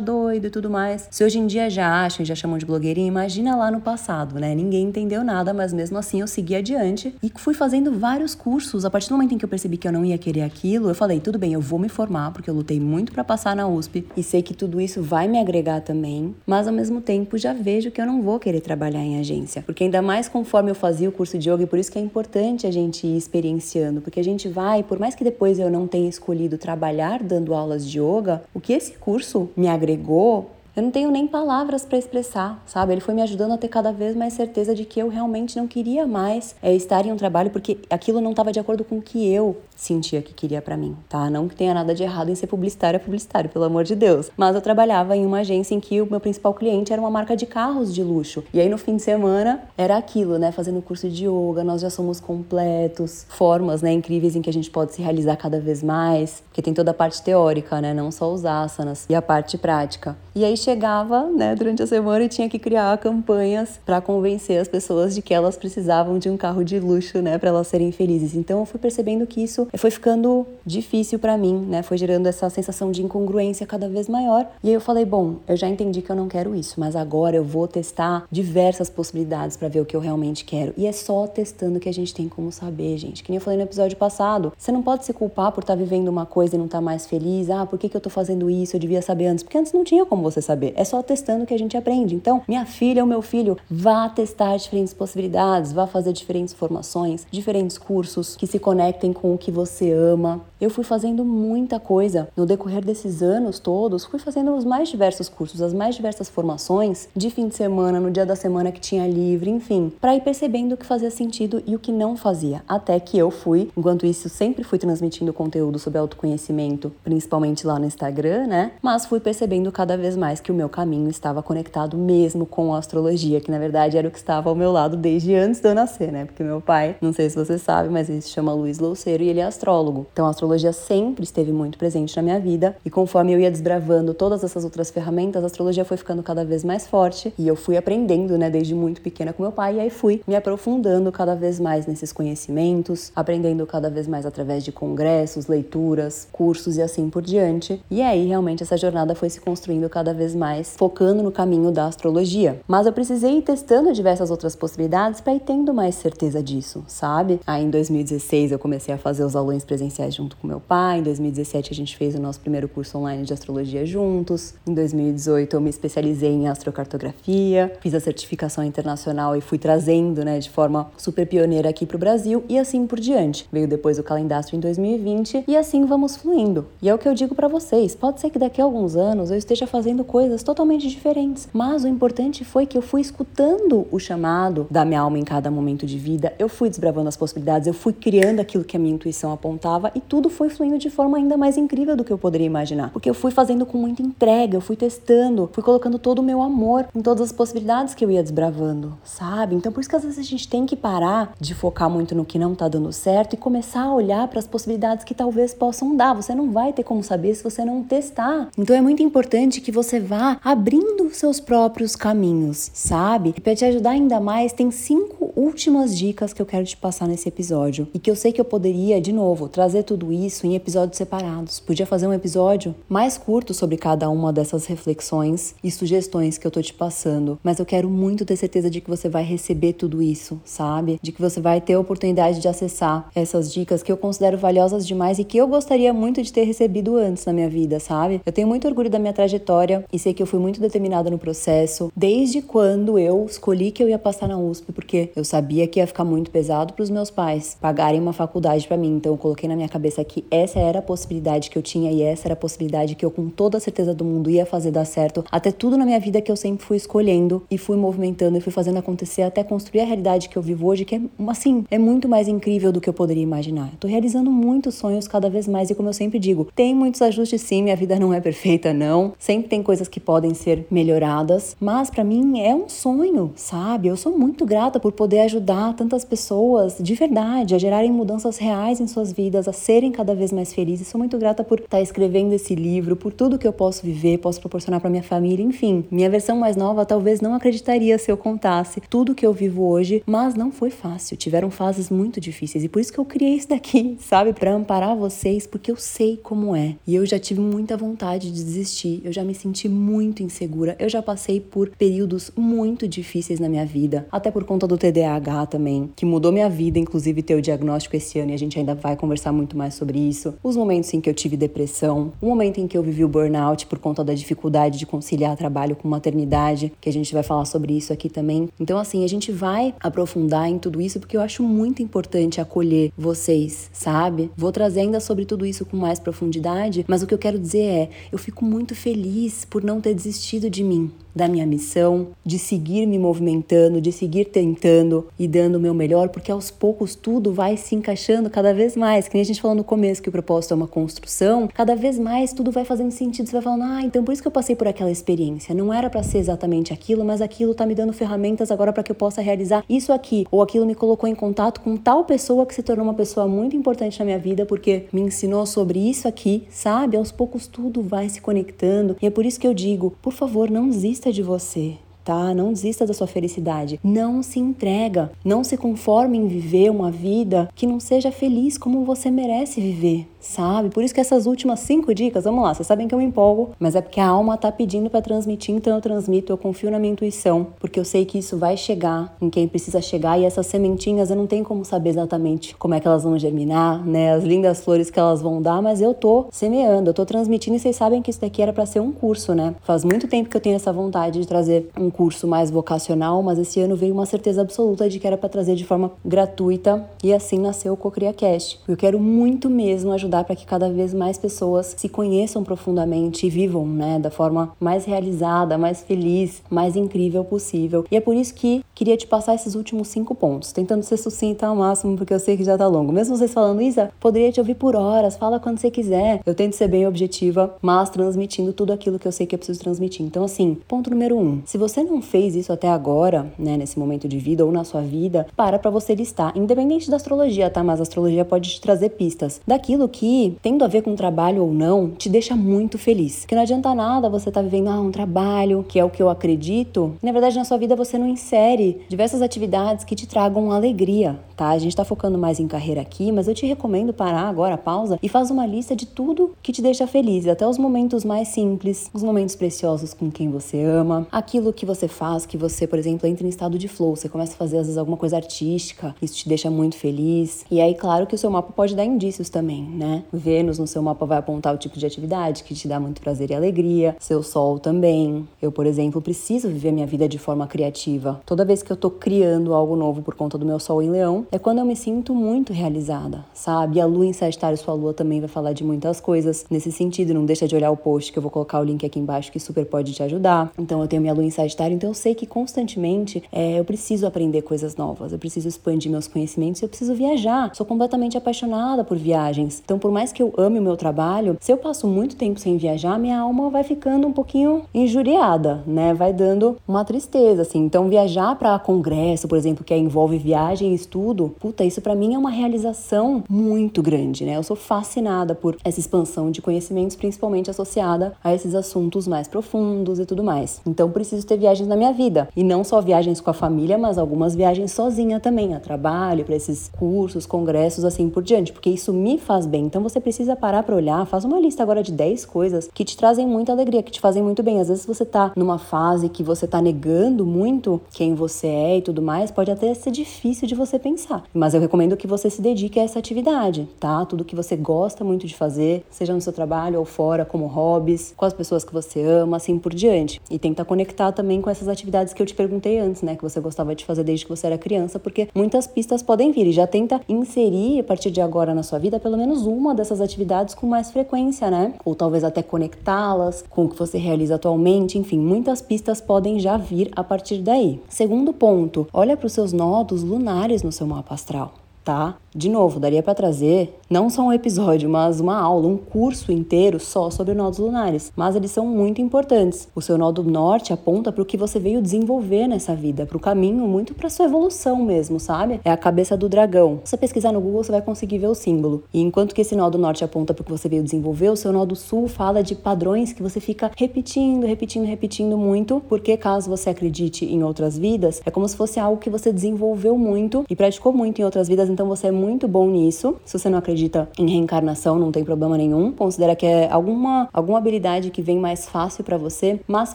doido e tudo mais. Se hoje em dia já acham e já chamam de blogueirinha, imagina lá no passado, né? Ninguém entendeu nada, mas mesmo assim eu segui adiante e fui fazendo vários cursos. A partir do momento em que eu percebi que eu não ia querer aquilo, eu falei, tudo bem, eu vou me formar, porque eu lutei muito para passar na USP e sei que tudo isso vai me agregar também, mas ao mesmo tempo já vejo que eu não vou querer trabalhar em agência, porque ainda mais conforme eu fazia o curso de yoga, e por isso que é importante a gente ir experienciando, porque a gente vai, por mais que depois eu não tenha escolhido trabalhar dando aulas de yoga, o que esse curso me agregou eu não tenho nem palavras para expressar, sabe? Ele foi me ajudando a ter cada vez mais certeza de que eu realmente não queria mais é, estar em um trabalho porque aquilo não estava de acordo com o que eu sentia que queria para mim, tá? Não que tenha nada de errado em ser publicitário, é publicitário, pelo amor de Deus. Mas eu trabalhava em uma agência em que o meu principal cliente era uma marca de carros de luxo. E aí no fim de semana era aquilo, né? Fazendo curso de yoga, nós já somos completos, formas, né, incríveis em que a gente pode se realizar cada vez mais, porque tem toda a parte teórica, né? Não só os asanas e a parte prática. E aí chegava, né, durante a semana e tinha que criar campanhas para convencer as pessoas de que elas precisavam de um carro de luxo, né, para elas serem felizes. Então eu fui percebendo que isso foi ficando difícil para mim, né? Foi gerando essa sensação de incongruência cada vez maior. E aí eu falei, bom, eu já entendi que eu não quero isso, mas agora eu vou testar diversas possibilidades para ver o que eu realmente quero. E é só testando que a gente tem como saber, gente. Que nem eu falei no episódio passado, você não pode se culpar por estar tá vivendo uma coisa e não estar tá mais feliz. Ah, por que, que eu tô fazendo isso? Eu devia saber antes. Porque antes não tinha como você saber saber. É só testando que a gente aprende. Então, minha filha ou meu filho, vá testar diferentes possibilidades, vá fazer diferentes formações, diferentes cursos que se conectem com o que você ama. Eu fui fazendo muita coisa no decorrer desses anos todos, fui fazendo os mais diversos cursos, as mais diversas formações, de fim de semana, no dia da semana que tinha livre, enfim, para ir percebendo o que fazia sentido e o que não fazia. Até que eu fui, enquanto isso, sempre fui transmitindo conteúdo sobre autoconhecimento, principalmente lá no Instagram, né? Mas fui percebendo cada vez mais que que o meu caminho estava conectado mesmo com a astrologia, que na verdade era o que estava ao meu lado desde antes de eu nascer, né? Porque meu pai, não sei se você sabe, mas ele se chama Luiz Louceiro e ele é astrólogo. Então a astrologia sempre esteve muito presente na minha vida e conforme eu ia desbravando todas essas outras ferramentas, a astrologia foi ficando cada vez mais forte e eu fui aprendendo, né, desde muito pequena com meu pai e aí fui me aprofundando cada vez mais nesses conhecimentos, aprendendo cada vez mais através de congressos, leituras, cursos e assim por diante. E aí realmente essa jornada foi se construindo cada mais focando no caminho da astrologia. Mas eu precisei ir testando diversas outras possibilidades para ir tendo mais certeza disso, sabe? Aí em 2016 eu comecei a fazer os aulões presenciais junto com meu pai, em 2017 a gente fez o nosso primeiro curso online de astrologia juntos, em 2018 eu me especializei em astrocartografia, fiz a certificação internacional e fui trazendo, né, de forma super pioneira aqui para o Brasil e assim por diante. Veio depois o calendastro em 2020 e assim vamos fluindo. E é o que eu digo para vocês, pode ser que daqui a alguns anos eu esteja fazendo coisas coisas totalmente diferentes. Mas o importante foi que eu fui escutando o chamado da minha alma em cada momento de vida, eu fui desbravando as possibilidades, eu fui criando aquilo que a minha intuição apontava e tudo foi fluindo de forma ainda mais incrível do que eu poderia imaginar. Porque eu fui fazendo com muita entrega, eu fui testando, fui colocando todo o meu amor em todas as possibilidades que eu ia desbravando, sabe? Então por isso que às vezes a gente tem que parar de focar muito no que não tá dando certo e começar a olhar para as possibilidades que talvez possam dar. Você não vai ter como saber se você não testar. Então é muito importante que você vá abrindo seus próprios caminhos, sabe? E para te ajudar ainda mais, tem cinco últimas dicas que eu quero te passar nesse episódio e que eu sei que eu poderia, de novo, trazer tudo isso em episódios separados. Podia fazer um episódio mais curto sobre cada uma dessas reflexões e sugestões que eu tô te passando, mas eu quero muito ter certeza de que você vai receber tudo isso, sabe? De que você vai ter a oportunidade de acessar essas dicas que eu considero valiosas demais e que eu gostaria muito de ter recebido antes na minha vida, sabe? Eu tenho muito orgulho da minha trajetória e sei que eu fui muito determinada no processo, desde quando eu escolhi que eu ia passar na USP, porque eu sabia que ia ficar muito pesado para os meus pais pagarem uma faculdade para mim. Então eu coloquei na minha cabeça que essa era a possibilidade que eu tinha e essa era a possibilidade que eu com toda a certeza do mundo ia fazer dar certo. Até tudo na minha vida que eu sempre fui escolhendo e fui movimentando e fui fazendo acontecer até construir a realidade que eu vivo hoje, que é assim, é muito mais incrível do que eu poderia imaginar. Tô realizando muitos sonhos cada vez mais e como eu sempre digo, tem muitos ajustes sim, minha vida não é perfeita não. Sempre tem coisas que podem ser melhoradas, mas para mim é um sonho, sabe? Eu sou muito grata por poder ajudar tantas pessoas de verdade a gerarem mudanças reais em suas vidas, a serem cada vez mais felizes. Sou muito grata por estar tá escrevendo esse livro, por tudo que eu posso viver, posso proporcionar para minha família, enfim. Minha versão mais nova talvez não acreditaria se eu contasse tudo que eu vivo hoje, mas não foi fácil. Tiveram fases muito difíceis e por isso que eu criei isso daqui, *laughs* sabe, para amparar vocês, porque eu sei como é. E eu já tive muita vontade de desistir. Eu já me senti muito insegura. Eu já passei por períodos muito difíceis na minha vida, até por conta do TDAH também, que mudou minha vida, inclusive ter o diagnóstico esse ano e a gente ainda vai conversar muito mais sobre isso. Os momentos em que eu tive depressão, o momento em que eu vivi o burnout por conta da dificuldade de conciliar trabalho com maternidade, que a gente vai falar sobre isso aqui também. Então, assim, a gente vai aprofundar em tudo isso porque eu acho muito importante acolher vocês, sabe? Vou trazer ainda sobre tudo isso com mais profundidade, mas o que eu quero dizer é: eu fico muito feliz por não ter desistido de mim, da minha missão, de seguir me movimentando, de seguir tentando e dando o meu melhor, porque aos poucos tudo vai se encaixando cada vez mais. Que nem a gente falou no começo que o propósito é uma construção, cada vez mais tudo vai fazendo sentido. Você vai falando, ah, então por isso que eu passei por aquela experiência. Não era para ser exatamente aquilo, mas aquilo tá me dando ferramentas agora para que eu possa realizar isso aqui. Ou aquilo me colocou em contato com tal pessoa que se tornou uma pessoa muito importante na minha vida porque me ensinou sobre isso aqui, sabe? Aos poucos tudo vai se conectando. E é por isso que eu digo, por favor, não desista desista de você tá? Não desista da sua felicidade. Não se entrega. Não se conforme em viver uma vida que não seja feliz como você merece viver, sabe? Por isso que essas últimas cinco dicas, vamos lá, vocês sabem que eu me empolgo, mas é porque a alma tá pedindo para transmitir, então eu transmito, eu confio na minha intuição, porque eu sei que isso vai chegar em quem precisa chegar e essas sementinhas eu não tenho como saber exatamente como é que elas vão germinar, né? As lindas flores que elas vão dar, mas eu tô semeando, eu tô transmitindo e vocês sabem que isso daqui era para ser um curso, né? Faz muito tempo que eu tenho essa vontade de trazer um curso mais vocacional, mas esse ano veio uma certeza absoluta de que era para trazer de forma gratuita e assim nasceu o CocriaCast. Eu quero muito mesmo ajudar para que cada vez mais pessoas se conheçam profundamente e vivam, né, da forma mais realizada, mais feliz, mais incrível possível. E é por isso que queria te passar esses últimos cinco pontos, tentando ser sucinta ao máximo, porque eu sei que já tá longo. Mesmo vocês falando, Isa, poderia te ouvir por horas, fala quando você quiser. Eu tento ser bem objetiva, mas transmitindo tudo aquilo que eu sei que eu preciso transmitir. Então, assim, ponto número um: se você não fez isso até agora, né, nesse momento de vida ou na sua vida, para para você listar, independente da astrologia, tá? Mas a astrologia pode te trazer pistas daquilo que, tendo a ver com trabalho ou não, te deixa muito feliz. Que não adianta nada você estar tá vivendo ah, um trabalho, que é o que eu acredito, na verdade na sua vida você não insere diversas atividades que te tragam alegria, tá? A gente tá focando mais em carreira aqui, mas eu te recomendo parar agora, pausa e faz uma lista de tudo que te deixa feliz, até os momentos mais simples, os momentos preciosos com quem você ama, aquilo que você faz que você, por exemplo, entre em estado de flow. Você começa a fazer, às vezes, alguma coisa artística, isso te deixa muito feliz. E aí, claro que o seu mapa pode dar indícios também, né? Vênus no seu mapa vai apontar o tipo de atividade que te dá muito prazer e alegria. Seu Sol também. Eu, por exemplo, preciso viver minha vida de forma criativa. Toda vez que eu tô criando algo novo por conta do meu Sol em Leão, é quando eu me sinto muito realizada, sabe? E a Lua em Sagitário, sua Lua também vai falar de muitas coisas nesse sentido. Não deixa de olhar o post que eu vou colocar o link aqui embaixo que super pode te ajudar. Então, eu tenho minha Lua em Sagitário, então eu sei que constantemente é, eu preciso aprender coisas novas, eu preciso expandir meus conhecimentos, eu preciso viajar. Sou completamente apaixonada por viagens. Então, por mais que eu ame o meu trabalho, se eu passo muito tempo sem viajar, minha alma vai ficando um pouquinho injuriada, né? Vai dando uma tristeza, assim. Então, viajar para congresso, por exemplo, que envolve viagem e estudo, puta, isso para mim é uma realização muito grande, né? Eu sou fascinada por essa expansão de conhecimentos, principalmente associada a esses assuntos mais profundos e tudo mais. Então, preciso ter viagens na minha vida. E não só viagens com a família, mas algumas viagens sozinha também, a trabalho, para esses cursos, congressos, assim por diante, porque isso me faz bem. Então você precisa parar para olhar, faz uma lista agora de 10 coisas que te trazem muita alegria, que te fazem muito bem. Às vezes você tá numa fase que você tá negando muito quem você é e tudo mais, pode até ser difícil de você pensar. Mas eu recomendo que você se dedique a essa atividade, tá? Tudo que você gosta muito de fazer, seja no seu trabalho ou fora, como hobbies, com as pessoas que você ama, assim por diante. E tenta conectar também também com essas atividades que eu te perguntei antes, né, que você gostava de fazer desde que você era criança, porque muitas pistas podem vir e já tenta inserir a partir de agora na sua vida pelo menos uma dessas atividades com mais frequência, né? Ou talvez até conectá-las com o que você realiza atualmente, enfim, muitas pistas podem já vir a partir daí. Segundo ponto, olha para os seus nodos lunares no seu mapa astral tá? De novo, daria para trazer não só um episódio, mas uma aula, um curso inteiro só sobre nodos lunares, mas eles são muito importantes. O seu nodo norte aponta para o que você veio desenvolver nessa vida, para o caminho muito para sua evolução mesmo, sabe? É a cabeça do dragão. Se você pesquisar no Google, você vai conseguir ver o símbolo. E enquanto que esse nodo norte aponta para o que você veio desenvolver, o seu nodo sul fala de padrões que você fica repetindo, repetindo, repetindo muito, porque caso você acredite em outras vidas, é como se fosse algo que você desenvolveu muito e praticou muito em outras vidas, então você é muito bom nisso. Se você não acredita em reencarnação, não tem problema nenhum. Considera que é alguma, alguma habilidade que vem mais fácil para você, mas se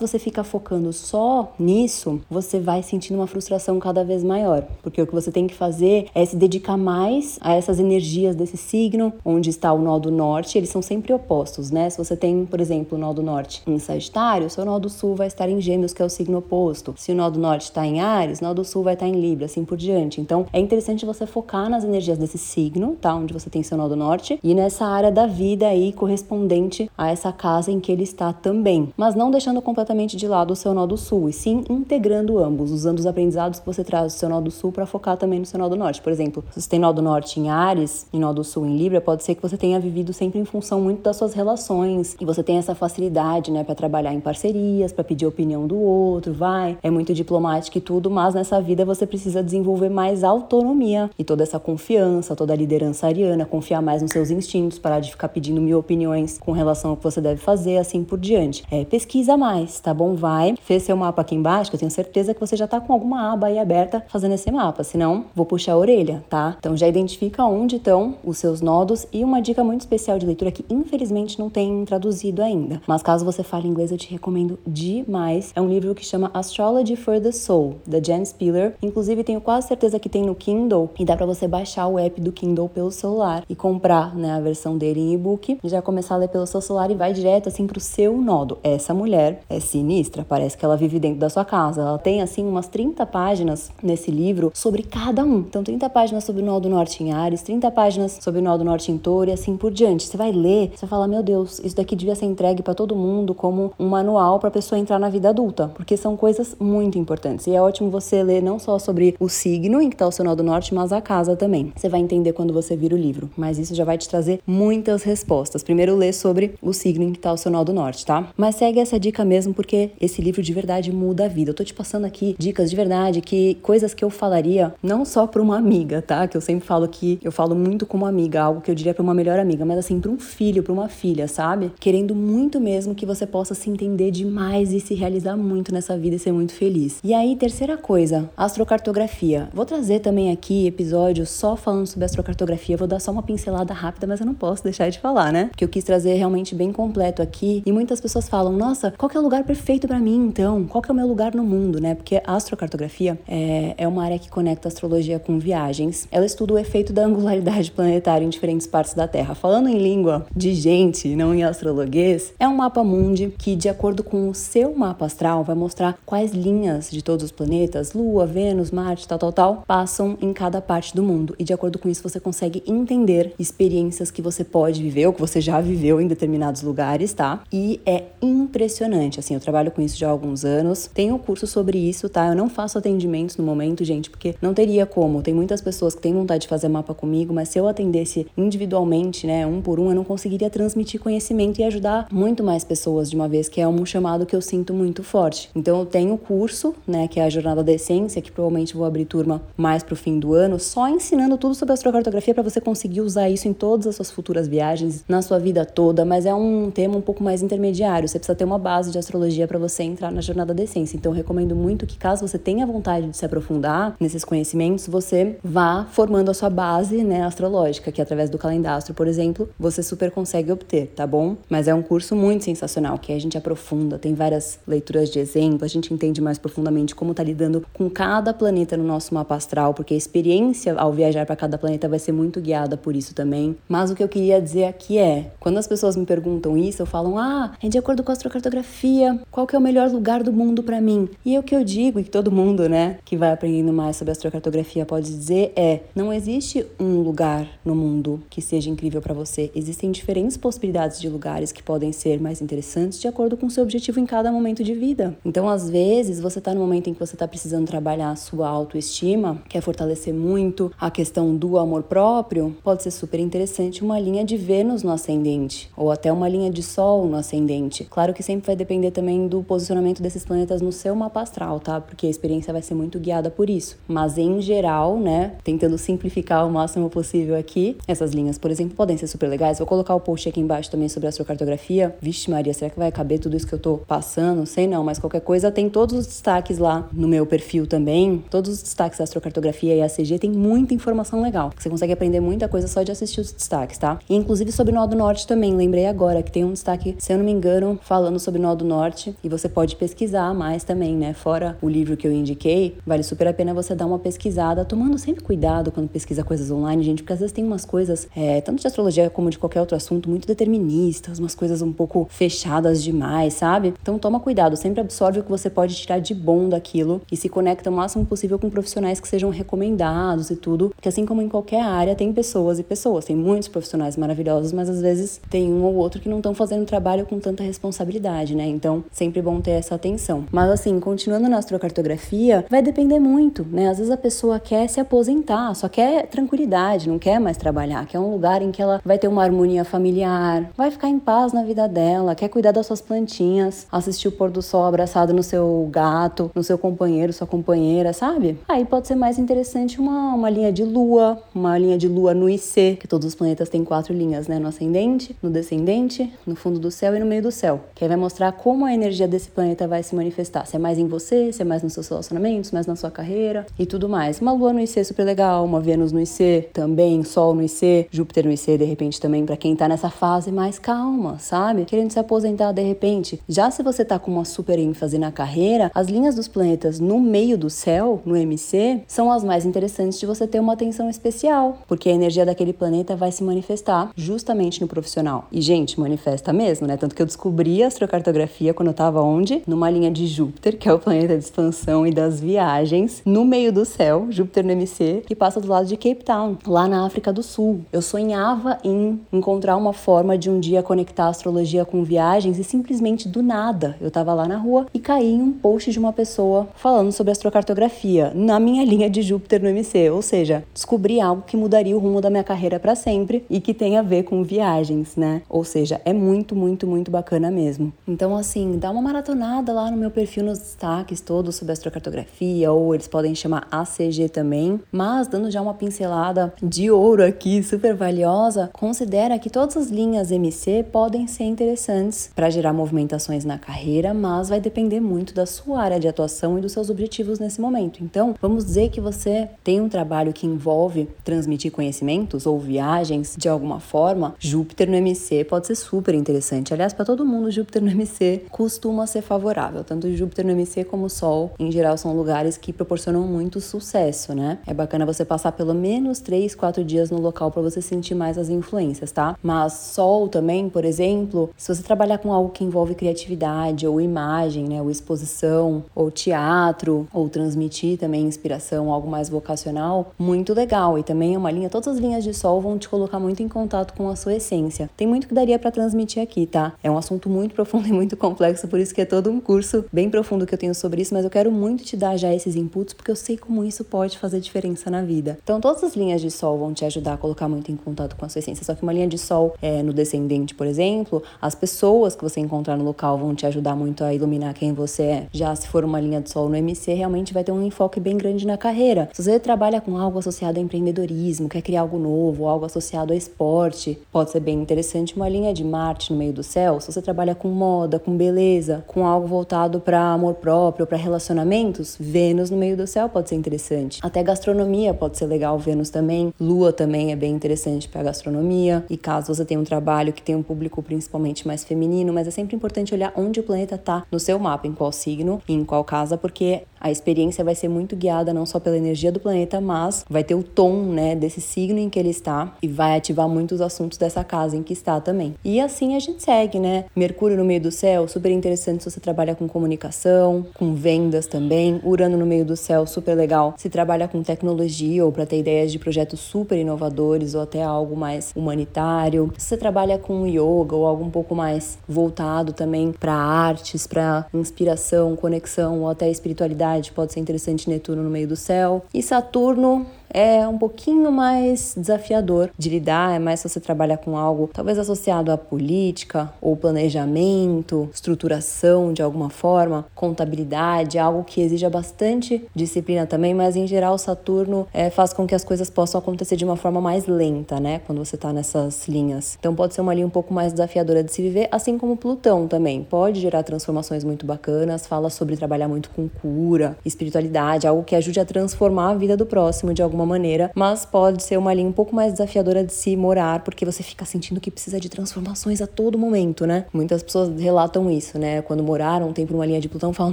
você fica focando só nisso, você vai sentindo uma frustração cada vez maior. Porque o que você tem que fazer é se dedicar mais a essas energias desse signo, onde está o nó do norte, eles são sempre opostos, né? Se você tem, por exemplo, o nó do norte em Sagitário, seu nó do sul vai estar em Gêmeos, que é o signo oposto. Se o nó do norte está em Ares, o nó do sul vai estar em Libra, assim por diante. Então, é interessante você focar nas energias desse signo, tá? Onde você tem seu nó do norte, e nessa área da vida aí correspondente a essa casa em que ele está também. Mas não deixando completamente de lado o seu nó do sul, e sim integrando ambos, usando os aprendizados que você traz do seu nó do sul para focar também no seu nó do norte. Por exemplo, se você tem nó do norte em Ares e nó do sul em Libra, pode ser que você tenha vivido sempre em função muito das suas relações e você tem essa facilidade, né, para trabalhar em parcerias, para pedir a opinião do outro, vai, é muito diplomático e tudo, mas nessa vida você precisa desenvolver mais autonomia e toda essa confiança, toda a liderança ariana, confiar mais nos seus instintos, parar de ficar pedindo mil opiniões com relação ao que você deve fazer, assim por diante. É, pesquisa mais, tá bom? Vai, fez seu mapa aqui embaixo, que eu tenho certeza que você já tá com alguma aba aí aberta fazendo esse mapa, senão vou puxar a orelha, tá? Então já identifica onde estão os seus nodos e uma dica muito especial de leitura que infelizmente não tem traduzido ainda, mas caso você fale inglês eu te recomendo demais. É um livro que chama Astrology for the Soul, da Jen Spiller. Inclusive tenho quase certeza que tem no Kindle e dá para você baixar o app do Kindle pelo celular e comprar né, a versão dele em e-book já começar a ler pelo seu celular e vai direto assim pro seu nodo. Essa mulher é sinistra, parece que ela vive dentro da sua casa. Ela tem assim umas 30 páginas nesse livro sobre cada um. Então 30 páginas sobre o nó do norte em Ares, 30 páginas sobre o nó do norte em Touro e assim por diante. Você vai ler, você vai falar, meu Deus, isso daqui devia ser entregue para todo mundo como um manual para pessoa entrar na vida adulta, porque são coisas muito importantes. E é ótimo você ler não só sobre o signo em que está o seu nó norte, mas a casa também. Você vai entender quando você vira o livro, mas isso já vai te trazer muitas respostas. Primeiro lê sobre o signo em que está o seu nó do norte, tá? Mas segue essa dica mesmo porque esse livro de verdade muda a vida. Eu tô te passando aqui dicas de verdade, que coisas que eu falaria não só para uma amiga, tá? Que eu sempre falo que eu falo muito como amiga, algo que eu diria para uma melhor amiga, mas assim para um filho, para uma filha, sabe? Querendo muito mesmo que você possa se entender demais e se realizar muito nessa vida e ser muito feliz. E aí, terceira coisa, astrocartografia. Vou trazer também aqui episódios só falando sobre astrocartografia, vou dar só uma pincelada rápida, mas eu não posso deixar de falar, né? Que eu quis trazer realmente bem completo aqui. E muitas pessoas falam: "Nossa, qual que é o lugar perfeito para mim então? Qual que é o meu lugar no mundo, né?" Porque a astrocartografia é, é uma área que conecta astrologia com viagens. Ela estuda o efeito da angularidade planetária em diferentes partes da Terra. Falando em língua de gente, não em astrologuês, é um mapa mundi que, de acordo com o seu mapa astral, vai mostrar quais linhas de todos os planetas, Lua, Vênus, Marte, tal, tal, tal, passam em cada parte do mundo. E de acordo com isso, você consegue entender experiências que você pode viver ou que você já viveu em determinados lugares, tá? E é impressionante. Assim, eu trabalho com isso já há alguns anos. Tenho um curso sobre isso, tá? Eu não faço atendimentos no momento, gente, porque não teria como. Tem muitas pessoas que têm vontade de fazer mapa comigo, mas se eu atendesse individualmente, né, um por um, eu não conseguiria transmitir conhecimento e ajudar muito mais pessoas de uma vez, que é um chamado que eu sinto muito forte. Então eu tenho o curso, né, que é a Jornada da Essência, que provavelmente vou abrir turma mais pro fim do ano, só ensinando tudo sobre astrocartografia para você conseguir usar isso em todas as suas futuras viagens, na sua vida toda, mas é um tema um pouco mais intermediário. Você precisa ter uma base de astrologia para você entrar na Jornada da Essência. Então eu recomendo muito que caso você tenha vontade de se aprofundar nesses conhecimentos, você vá formando a sua base, né, astrológica, que através do calendastro, por exemplo, você super consegue obter, tá bom? Mas é um curso muito sensacional, que a gente aprofunda, tem várias leituras de exemplo, a gente entende mais profundamente como tá lidando com cada planeta no nosso mapa astral, porque a experiência ao viajar para cada planeta vai ser muito guiada por isso também. Mas o que eu queria dizer aqui é, quando as pessoas me perguntam isso, eu falo: "Ah, é de acordo com a astrocartografia, qual que é o melhor lugar do mundo para mim?". E o que eu digo e que todo mundo, né, que vai aprendendo mais sobre astrocartografia pode dizer é: não existe um lugar no mundo que seja incrível para você. Existem diferentes possibilidades de lugares que podem ser mais interessantes de acordo com o seu objetivo em cada momento de vida. Então, às vezes, você está no momento em que você está precisando trabalhar a sua autoestima, quer fortalecer muito a questão do amor próprio, pode ser super interessante uma linha de Vênus no ascendente, ou até uma linha de Sol no ascendente. Claro que sempre vai depender também do posicionamento desses planetas no seu mapa astral, tá? Porque a experiência vai ser muito guiada por isso. Mas em geral, né, tentando simplificar o máximo possível aqui, essas linhas, por exemplo, podem ser super legais. Vou colocar o post aqui embaixo também sobre a astrocartografia. Vixe, Maria, será que vai caber tudo isso que eu tô passando? Sei não, mas qualquer coisa tem todos os destaques lá no meu perfil também. Todos os destaques da astrocartografia e ACG tem muita informação legal. Você consegue aprender muita coisa só de assistir os destaques, tá? E inclusive sobre o nó do norte também. Lembrei agora que tem um destaque, se eu não me engano, falando sobre o nó do norte. E você pode pesquisar mais também, né? Fora o livro que eu indiquei, vale super a pena você dar uma pesquisada, tomando sempre cuidado quando pesquisa coisas online, gente, porque às vezes tem umas coisas, é, tanto de astrologia como de qualquer outro assunto, muito deterministas, umas coisas um pouco fechadas demais, sabe? Então toma cuidado, sempre absorve o que você pode tirar de bom daquilo e se conecta o máximo possível com profissionais que sejam recomendados e tudo, porque assim como em qualquer área, tem pessoas e pessoas, tem muitos profissionais maravilhosos, mas às vezes tem um ou outro que não estão fazendo trabalho com tanta responsabilidade, né? Então, sempre bom ter essa atenção. Mas assim, continuando na astrocartografia, vai depender muito, né? Às vezes a pessoa quer se aposentar, só quer tranquilidade, não quer mais trabalhar, quer um lugar em que ela vai ter uma harmonia familiar, vai ficar em paz na vida dela, quer cuidar das suas plantinhas, assistir o pôr do sol abraçado no seu gato, no seu companheiro, sua companheira, sabe? Aí pode ser mais interessante uma, uma linha de lua, uma linha de lua no IC, que todos os planetas têm quatro linhas, né? No ascendente, no descendente, no fundo do céu e no meio do céu. Que aí vai mostrar como a energia desse planeta vai se manifestar. Se é mais em você, se é mais nos seus relacionamentos, mais na sua carreira e tudo mais. Uma lua no IC é super legal, uma Vênus no IC também, Sol no IC, Júpiter no IC, de repente também, para quem tá nessa fase mais calma, sabe? Querendo se aposentar de repente. Já se você tá com uma super ênfase na carreira, as linhas dos planetas no meio do céu, no MC, são as mais interessantes de você ter uma atenção especial, porque a energia daquele planeta vai se manifestar justamente no profissional. E, gente, manifesta mesmo, né? Tanto que eu descobri a astrocartografia quando eu tava onde? Numa linha de Júpiter, que é o planeta de expansão e das viagens, no meio do céu, Júpiter no MC, que passa do lado de Cape Town, lá na África do Sul. Eu sonhava em encontrar uma forma de um dia conectar a astrologia com viagens e simplesmente do nada eu tava lá na rua e caí em um post de uma pessoa falando sobre astrocartografia na minha *laughs* linha de Júpiter no MC, ou seja, descobri algo que mudaria o rumo da minha carreira para sempre e que tem a ver com viagens, né? Ou seja, é muito, muito, muito bacana mesmo. Então, assim, dá uma maratonada lá no meu perfil nos destaques todos sobre astrocartografia, ou eles podem chamar ACG também, mas dando já uma pincelada de ouro aqui, super valiosa, considera que todas as linhas MC podem ser interessantes para gerar movimentações na carreira, mas vai depender muito da sua área de atuação e dos seus objetivos nesse momento. Então, vamos dizer que você tem um trabalho que envolve transmitir conhecimentos ou viagens de alguma forma, Júpiter no MC pode ser super interessante. Aliás, para todo mundo, Júpiter no MC costuma ser favorável. Tanto Júpiter no MC como Sol, em geral, são lugares que proporcionam muito sucesso, né? É bacana você passar pelo menos 3, 4 dias no local para você sentir mais as influências, tá? Mas Sol também, por exemplo, se você trabalhar com algo que envolve criatividade ou imagem, né, ou exposição, ou teatro, ou transmitir também inspiração, algo mais vocacional, muito legal. E também é uma linha, todas as linhas de Sol vão te colocar muito em contato com a sua essência. Tem muito que daria para transmitir aqui, tá? É um assunto muito profundo *laughs* e muito complexo, por isso que é todo um curso bem profundo que eu tenho sobre isso, mas eu quero muito te dar já esses inputs porque eu sei como isso pode fazer diferença na vida. Então, todas as linhas de sol vão te ajudar a colocar muito em contato com a sua essência. Só que uma linha de sol é, no descendente, por exemplo, as pessoas que você encontrar no local vão te ajudar muito a iluminar quem você é. Já se for uma linha de sol no MC, realmente vai ter um enfoque bem grande na carreira. Se você trabalha com algo associado a empreendedorismo, quer criar algo novo, algo associado a esporte, pode ser bem interessante uma linha de Marte no meio do céu. Se você trabalha com moda, com beleza, com algo voltado para amor próprio, para relacionamentos, Vênus no meio do céu pode ser interessante. Até gastronomia pode ser legal, Vênus também. Lua também é bem interessante para gastronomia. E caso você tenha um trabalho que tem um público principalmente mais feminino, mas é sempre importante olhar onde o planeta está no seu mapa, em qual signo em qual casa, porque a experiência vai ser muito guiada não só pela energia do planeta, mas vai ter o tom, né, desse signo em que ele está e vai ativar muitos assuntos dessa casa em que está também. E assim a gente segue, né? Mercúrio no meio do céu, super interessante se você trabalha com comunicação, com vendas também. Urano no meio do céu, super legal se trabalha com tecnologia ou para ter ideias de projetos super inovadores ou até algo mais humanitário. Se você trabalha com yoga ou algo um pouco mais voltado também para artes, para inspiração, conexão ou até espiritualidade, pode ser interessante Netuno no meio do céu. E Saturno é um pouquinho mais desafiador de lidar, é mais se você trabalha com algo talvez associado à política ou planejamento, estruturação de alguma forma, contabilidade, algo que exija bastante disciplina também, mas em geral Saturno é, faz com que as coisas possam acontecer de uma forma mais lenta, né? Quando você está nessas linhas. Então pode ser uma linha um pouco mais desafiadora de se viver, assim como Plutão também. Pode gerar transformações muito bacanas, fala sobre trabalhar muito com cura, espiritualidade, algo que ajude a transformar a vida do próximo de alguma alguma maneira, mas pode ser uma linha um pouco mais desafiadora de se morar, porque você fica sentindo que precisa de transformações a todo momento, né? Muitas pessoas relatam isso, né? Quando moraram um tempo numa linha de Plutão, falam,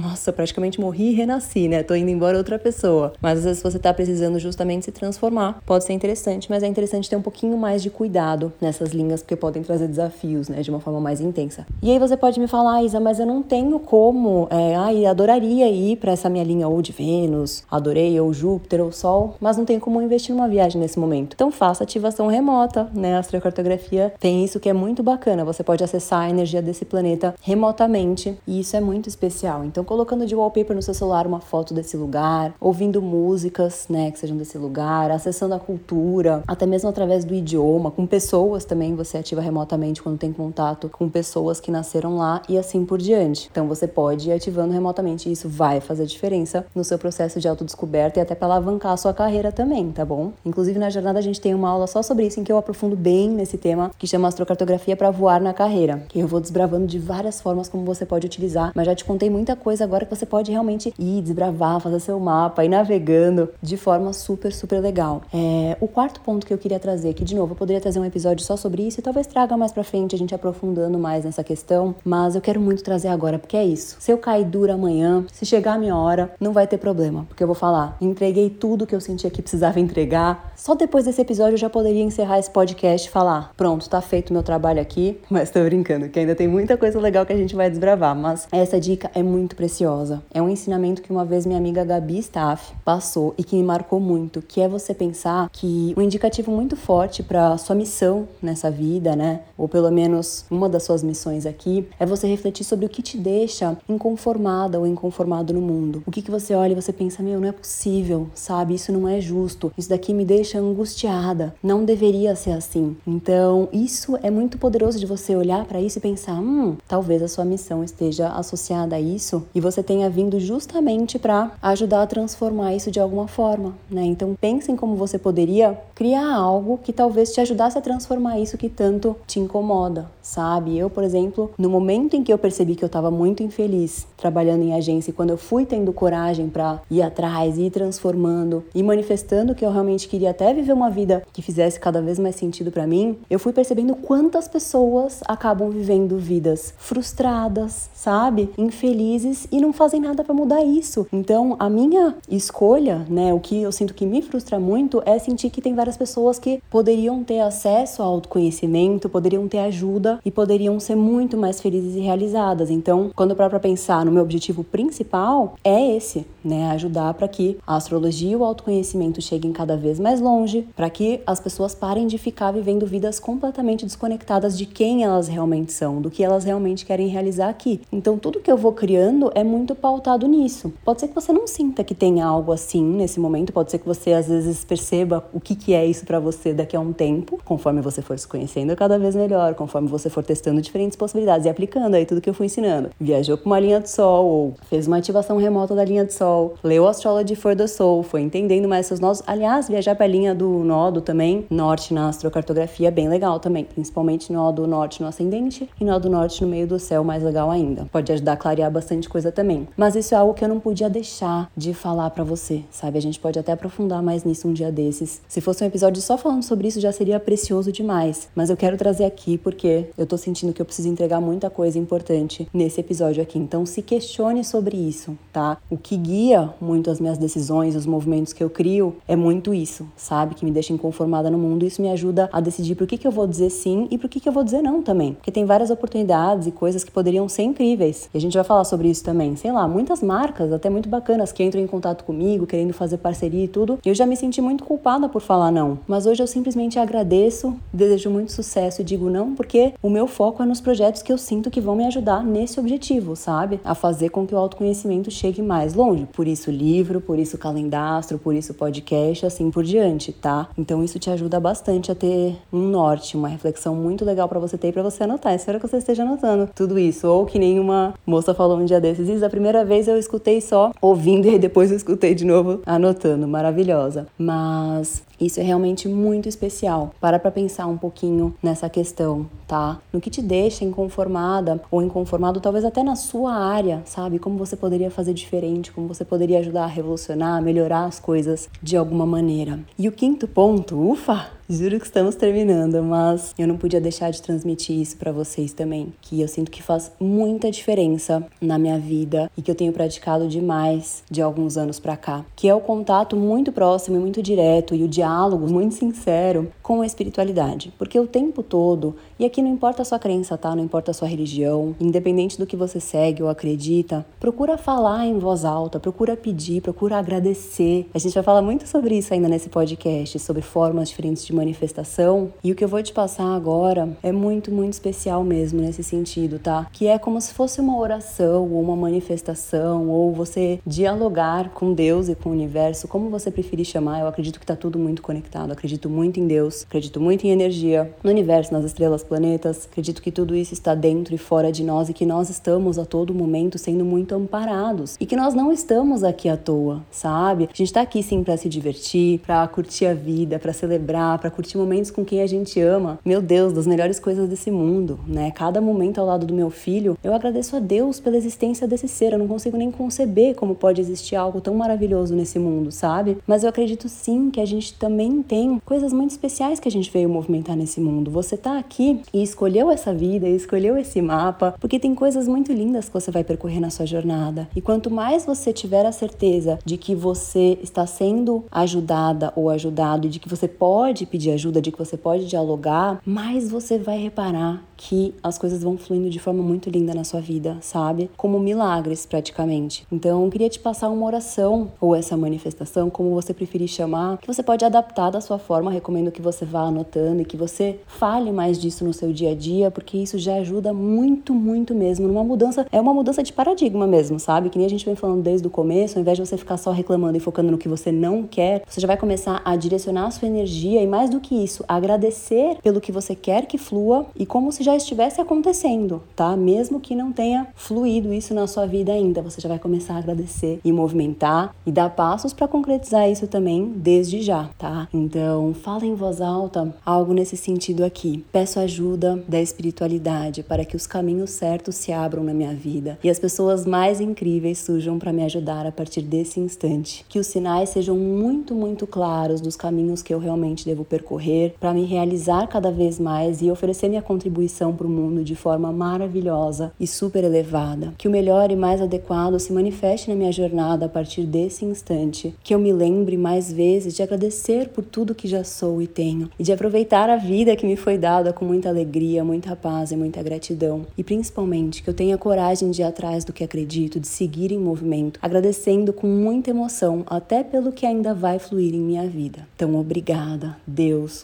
nossa, praticamente morri e renasci, né? Tô indo embora outra pessoa. Mas às vezes você tá precisando justamente se transformar, pode ser interessante, mas é interessante ter um pouquinho mais de cuidado nessas linhas, porque podem trazer desafios, né? De uma forma mais intensa. E aí você pode me falar, Isa, mas eu não tenho como, é, ai, adoraria ir para essa minha linha ou de Vênus, adorei, ou Júpiter, ou Sol, mas não tem como investir numa viagem nesse momento. Então faça ativação remota, né? A astrocartografia tem isso que é muito bacana. Você pode acessar a energia desse planeta remotamente e isso é muito especial. Então colocando de wallpaper no seu celular uma foto desse lugar, ouvindo músicas, né, que sejam desse lugar, acessando a cultura, até mesmo através do idioma, com pessoas também você ativa remotamente quando tem contato com pessoas que nasceram lá e assim por diante. Então você pode ir ativando remotamente e isso vai fazer diferença no seu processo de autodescoberta e até para alavancar a sua carreira também também, tá bom? Inclusive na jornada a gente tem uma aula só sobre isso em que eu aprofundo bem nesse tema que chama astrocartografia para voar na carreira, que eu vou desbravando de várias formas como você pode utilizar, mas já te contei muita coisa agora que você pode realmente ir desbravar, fazer seu mapa, ir navegando de forma super, super legal. É, o quarto ponto que eu queria trazer, que de novo eu poderia trazer um episódio só sobre isso e talvez traga mais para frente a gente aprofundando mais nessa questão, mas eu quero muito trazer agora porque é isso. Se eu cair dura amanhã, se chegar a minha hora, não vai ter problema, porque eu vou falar, entreguei tudo que eu sentia que precisava entregar. Só depois desse episódio eu já poderia encerrar esse podcast e falar: pronto, tá feito o meu trabalho aqui. *laughs* Mas tô brincando, que ainda tem muita coisa legal que a gente vai desbravar. Mas essa dica é muito preciosa. É um ensinamento que uma vez minha amiga Gabi Staff passou e que me marcou muito, que é você pensar que um indicativo muito forte para sua missão nessa vida, né? Ou pelo menos uma das suas missões aqui, é você refletir sobre o que te deixa inconformada ou inconformado no mundo. O que, que você olha e você pensa, meu, não é possível, sabe? Isso não é justo justo, isso daqui me deixa angustiada, não deveria ser assim. Então, isso é muito poderoso de você olhar para isso e pensar: hum, talvez a sua missão esteja associada a isso e você tenha vindo justamente para ajudar a transformar isso de alguma forma, né? Então, pense em como você poderia criar algo que talvez te ajudasse a transformar isso que tanto te incomoda, sabe? Eu, por exemplo, no momento em que eu percebi que eu estava muito infeliz trabalhando em agência e quando eu fui tendo coragem para ir atrás, ir transformando e manifestando que eu realmente queria até viver uma vida que fizesse cada vez mais sentido para mim, eu fui percebendo quantas pessoas acabam vivendo vidas frustradas, sabe? Infelizes e não fazem nada para mudar isso. Então, a minha escolha, né, o que eu sinto que me frustra muito é sentir que tem várias pessoas que poderiam ter acesso ao autoconhecimento, poderiam ter ajuda e poderiam ser muito mais felizes e realizadas. Então, quando eu paro para pensar no meu objetivo principal, é esse, né, ajudar para que a astrologia e o autoconhecimento cheguem cada vez mais longe, para que as pessoas parem de ficar vivendo vidas completamente desconectadas de quem elas realmente são, do que elas realmente querem realizar aqui. Então, tudo que eu vou criando é muito pautado nisso. Pode ser que você não sinta que tenha algo assim nesse momento, pode ser que você às vezes perceba o que, que é isso para você daqui a um tempo, conforme você for se conhecendo cada vez melhor, conforme você for testando diferentes possibilidades e aplicando aí tudo que eu fui ensinando. Viajou para uma linha de sol, ou fez uma ativação remota da linha de sol, leu Astrology for the Soul, foi entendendo mais seus nós Aliás, viajar para a linha do nodo também, norte na astrocartografia, é bem legal também, principalmente nodo norte no ascendente e nodo norte no meio do céu, mais legal ainda. Pode ajudar a clarear bastante coisa também. Mas isso é algo que eu não podia deixar de falar para você, sabe? A gente pode até aprofundar mais nisso um dia desses. Se fosse um episódio só falando sobre isso, já seria precioso demais. Mas eu quero trazer aqui porque eu tô sentindo que eu preciso entregar muita coisa importante nesse episódio aqui. Então se questione sobre isso, tá? O que guia muito as minhas decisões, os movimentos que eu crio é muito isso, sabe? Que me deixa inconformada no mundo. Isso me ajuda a decidir por que, que eu vou dizer sim e por que, que eu vou dizer não também. Porque tem várias oportunidades e coisas que poderiam ser incríveis. E a gente vai falar sobre isso também. Sei lá, muitas marcas, até muito bacanas, que entram em contato comigo, querendo fazer parceria e tudo. E eu já me senti muito culpada por falar não. Mas hoje eu simplesmente agradeço, desejo muito sucesso e digo não, porque o meu foco é nos projetos que eu sinto que vão me ajudar nesse objetivo, sabe? A fazer com que o autoconhecimento chegue mais longe. Por isso, livro, por isso, calendastro, por isso, podcast, assim por diante, tá? Então, isso te ajuda bastante a ter um norte, uma reflexão muito legal para você ter e pra você anotar. Espero que você esteja anotando tudo isso. Ou que nem uma moça falou um dia desses, Isso, a primeira vez eu escutei só ouvindo *laughs* e depois eu escutei de novo anotando. Maravilhosa. Mas isso é realmente muito especial. Para para pensar um pouquinho nessa questão, tá? No que te deixa inconformada ou inconformado, talvez até na sua área, sabe? Como você poderia fazer diferente, como você poderia ajudar a revolucionar, a melhorar as coisas de alguma maneira. E o quinto ponto, ufa, Juro que estamos terminando, mas eu não podia deixar de transmitir isso para vocês também, que eu sinto que faz muita diferença na minha vida e que eu tenho praticado demais de alguns anos para cá, que é o contato muito próximo e muito direto e o diálogo muito sincero com a espiritualidade, porque o tempo todo, e aqui não importa a sua crença, tá? Não importa a sua religião, independente do que você segue ou acredita, procura falar em voz alta, procura pedir, procura agradecer. A gente vai falar muito sobre isso ainda nesse podcast, sobre formas diferentes de manifestação. E o que eu vou te passar agora é muito, muito especial mesmo nesse sentido, tá? Que é como se fosse uma oração ou uma manifestação ou você dialogar com Deus e com o universo, como você preferir chamar. Eu acredito que tá tudo muito conectado. Acredito muito em Deus, acredito muito em energia, no universo, nas estrelas, planetas. Acredito que tudo isso está dentro e fora de nós e que nós estamos a todo momento sendo muito amparados e que nós não estamos aqui à toa, sabe? A gente tá aqui sim para se divertir, para curtir a vida, para celebrar, para curtir momentos com quem a gente ama. Meu Deus, das melhores coisas desse mundo, né? Cada momento ao lado do meu filho, eu agradeço a Deus pela existência desse ser. Eu não consigo nem conceber como pode existir algo tão maravilhoso nesse mundo, sabe? Mas eu acredito sim que a gente também tem coisas muito especiais que a gente veio movimentar nesse mundo. Você tá aqui e escolheu essa vida, e escolheu esse mapa, porque tem coisas muito lindas que você vai percorrer na sua jornada. E quanto mais você tiver a certeza de que você está sendo ajudada ou ajudado e de que você pode pedir ajuda, de que você pode dialogar, mais você vai reparar que as coisas vão fluindo de forma muito linda na sua vida, sabe? Como milagres, praticamente. Então, eu queria te passar uma oração ou essa manifestação, como você preferir chamar, que você pode adaptar da sua forma. Recomendo que você vá anotando e que você fale mais disso no seu dia a dia, porque isso já ajuda muito, muito mesmo numa mudança. É uma mudança de paradigma mesmo, sabe? Que nem a gente vem falando desde o começo, ao invés de você ficar só reclamando e focando no que você não quer, você já vai começar a direcionar a sua energia e mais do que isso, agradecer pelo que você quer que flua e como se já estivesse acontecendo, tá? Mesmo que não tenha fluído isso na sua vida ainda, você já vai começar a agradecer e movimentar e dar passos para concretizar isso também desde já, tá? Então, fala em voz alta algo nesse sentido aqui. Peço ajuda da espiritualidade para que os caminhos certos se abram na minha vida e as pessoas mais incríveis surjam para me ajudar a partir desse instante. Que os sinais sejam muito, muito claros dos caminhos que eu realmente devo percorrer para me realizar cada vez mais e oferecer minha contribuição para o mundo de forma maravilhosa e super elevada. Que o melhor e mais adequado se manifeste na minha jornada a partir desse instante. Que eu me lembre mais vezes de agradecer por tudo que já sou e tenho e de aproveitar a vida que me foi dada com muita alegria, muita paz e muita gratidão. E principalmente que eu tenha coragem de ir atrás do que acredito, de seguir em movimento, agradecendo com muita emoção até pelo que ainda vai fluir em minha vida. Então, obrigada,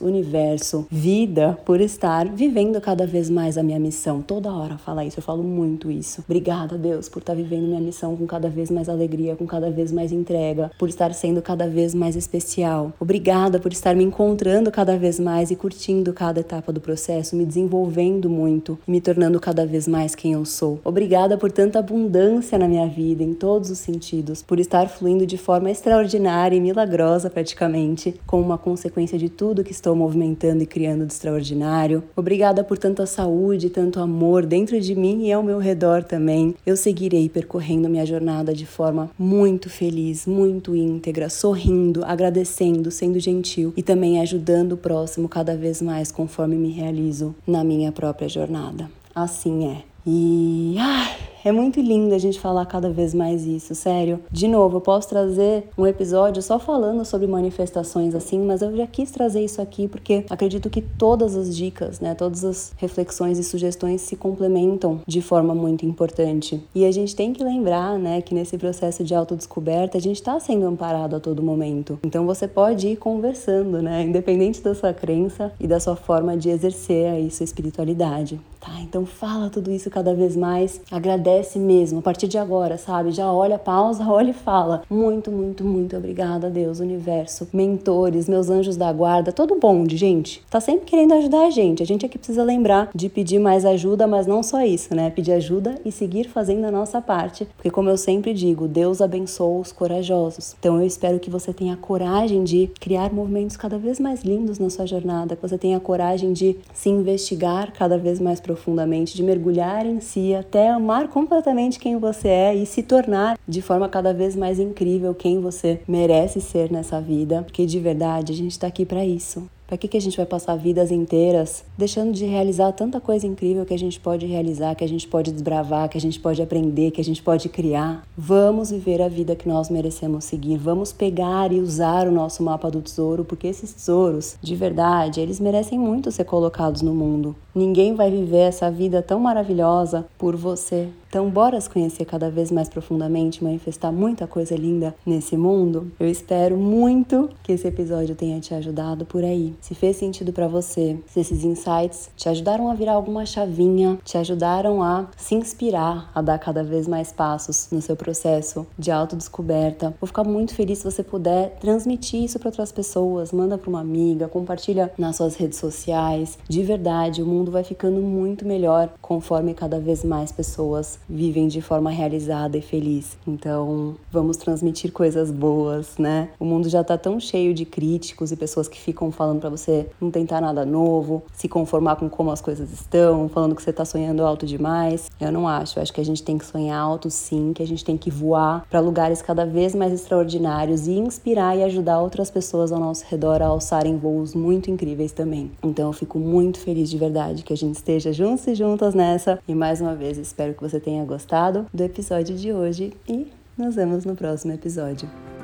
universo, vida, por estar vivendo cada vez mais a minha missão. Toda hora fala isso, eu falo muito isso. Obrigada, Deus, por estar vivendo minha missão com cada vez mais alegria, com cada vez mais entrega, por estar sendo cada vez mais especial. Obrigada por estar me encontrando cada vez mais e curtindo cada etapa do processo, me desenvolvendo muito me tornando cada vez mais quem eu sou. Obrigada por tanta abundância na minha vida, em todos os sentidos, por estar fluindo de forma extraordinária e milagrosa praticamente, como uma consequência de tudo que estou movimentando e criando de extraordinário. Obrigada por tanta saúde, tanto amor dentro de mim e ao meu redor também. Eu seguirei percorrendo minha jornada de forma muito feliz, muito íntegra, sorrindo, agradecendo, sendo gentil e também ajudando o próximo cada vez mais conforme me realizo na minha própria jornada. Assim é. E ai, é muito lindo a gente falar cada vez mais isso, sério. De novo, eu posso trazer um episódio só falando sobre manifestações assim, mas eu já quis trazer isso aqui porque acredito que todas as dicas, né, todas as reflexões e sugestões se complementam de forma muito importante. E a gente tem que lembrar, né, que nesse processo de autodescoberta a gente está sendo amparado a todo momento. Então você pode ir conversando, né, independente da sua crença e da sua forma de exercer aí sua espiritualidade. Tá, então fala tudo isso cada vez mais, agradece mesmo, a partir de agora, sabe? Já olha, pausa, *laughs* olha e fala. Muito, muito, muito obrigada, Deus, universo, mentores, meus anjos da guarda, todo bonde, gente. Tá sempre querendo ajudar a gente. A gente aqui precisa lembrar de pedir mais ajuda, mas não só isso, né? Pedir ajuda e seguir fazendo a nossa parte, porque como eu sempre digo, Deus abençoa os corajosos. Então eu espero que você tenha coragem de criar movimentos cada vez mais lindos na sua jornada, que você tenha coragem de se investigar cada vez mais profundamente, de mergulhar em si até amar completamente quem você é e se tornar de forma cada vez mais incrível quem você merece ser nessa vida, porque de verdade a gente está aqui para isso. Para que, que a gente vai passar vidas inteiras deixando de realizar tanta coisa incrível que a gente pode realizar, que a gente pode desbravar, que a gente pode aprender, que a gente pode criar? Vamos viver a vida que nós merecemos seguir. Vamos pegar e usar o nosso mapa do tesouro, porque esses tesouros, de verdade, eles merecem muito ser colocados no mundo. Ninguém vai viver essa vida tão maravilhosa por você. Então, bora se conhecer cada vez mais profundamente, manifestar muita coisa linda nesse mundo. Eu espero muito que esse episódio tenha te ajudado por aí. Se fez sentido para você, se esses insights te ajudaram a virar alguma chavinha, te ajudaram a se inspirar a dar cada vez mais passos no seu processo de autodescoberta, vou ficar muito feliz se você puder transmitir isso para outras pessoas, manda para uma amiga, compartilha nas suas redes sociais. De verdade, o mundo vai ficando muito melhor conforme cada vez mais pessoas vivem de forma realizada e feliz. Então, vamos transmitir coisas boas, né? O mundo já tá tão cheio de críticos e pessoas que ficam falando para você não tentar nada novo, se conformar com como as coisas estão, falando que você tá sonhando alto demais. Eu não acho. Eu acho que a gente tem que sonhar alto sim, que a gente tem que voar para lugares cada vez mais extraordinários e inspirar e ajudar outras pessoas ao nosso redor a alçarem voos muito incríveis também. Então, eu fico muito feliz de verdade que a gente esteja juntos e juntas nessa. E mais uma vez, espero que você tenha gostado do episódio de hoje e nos vemos no próximo episódio.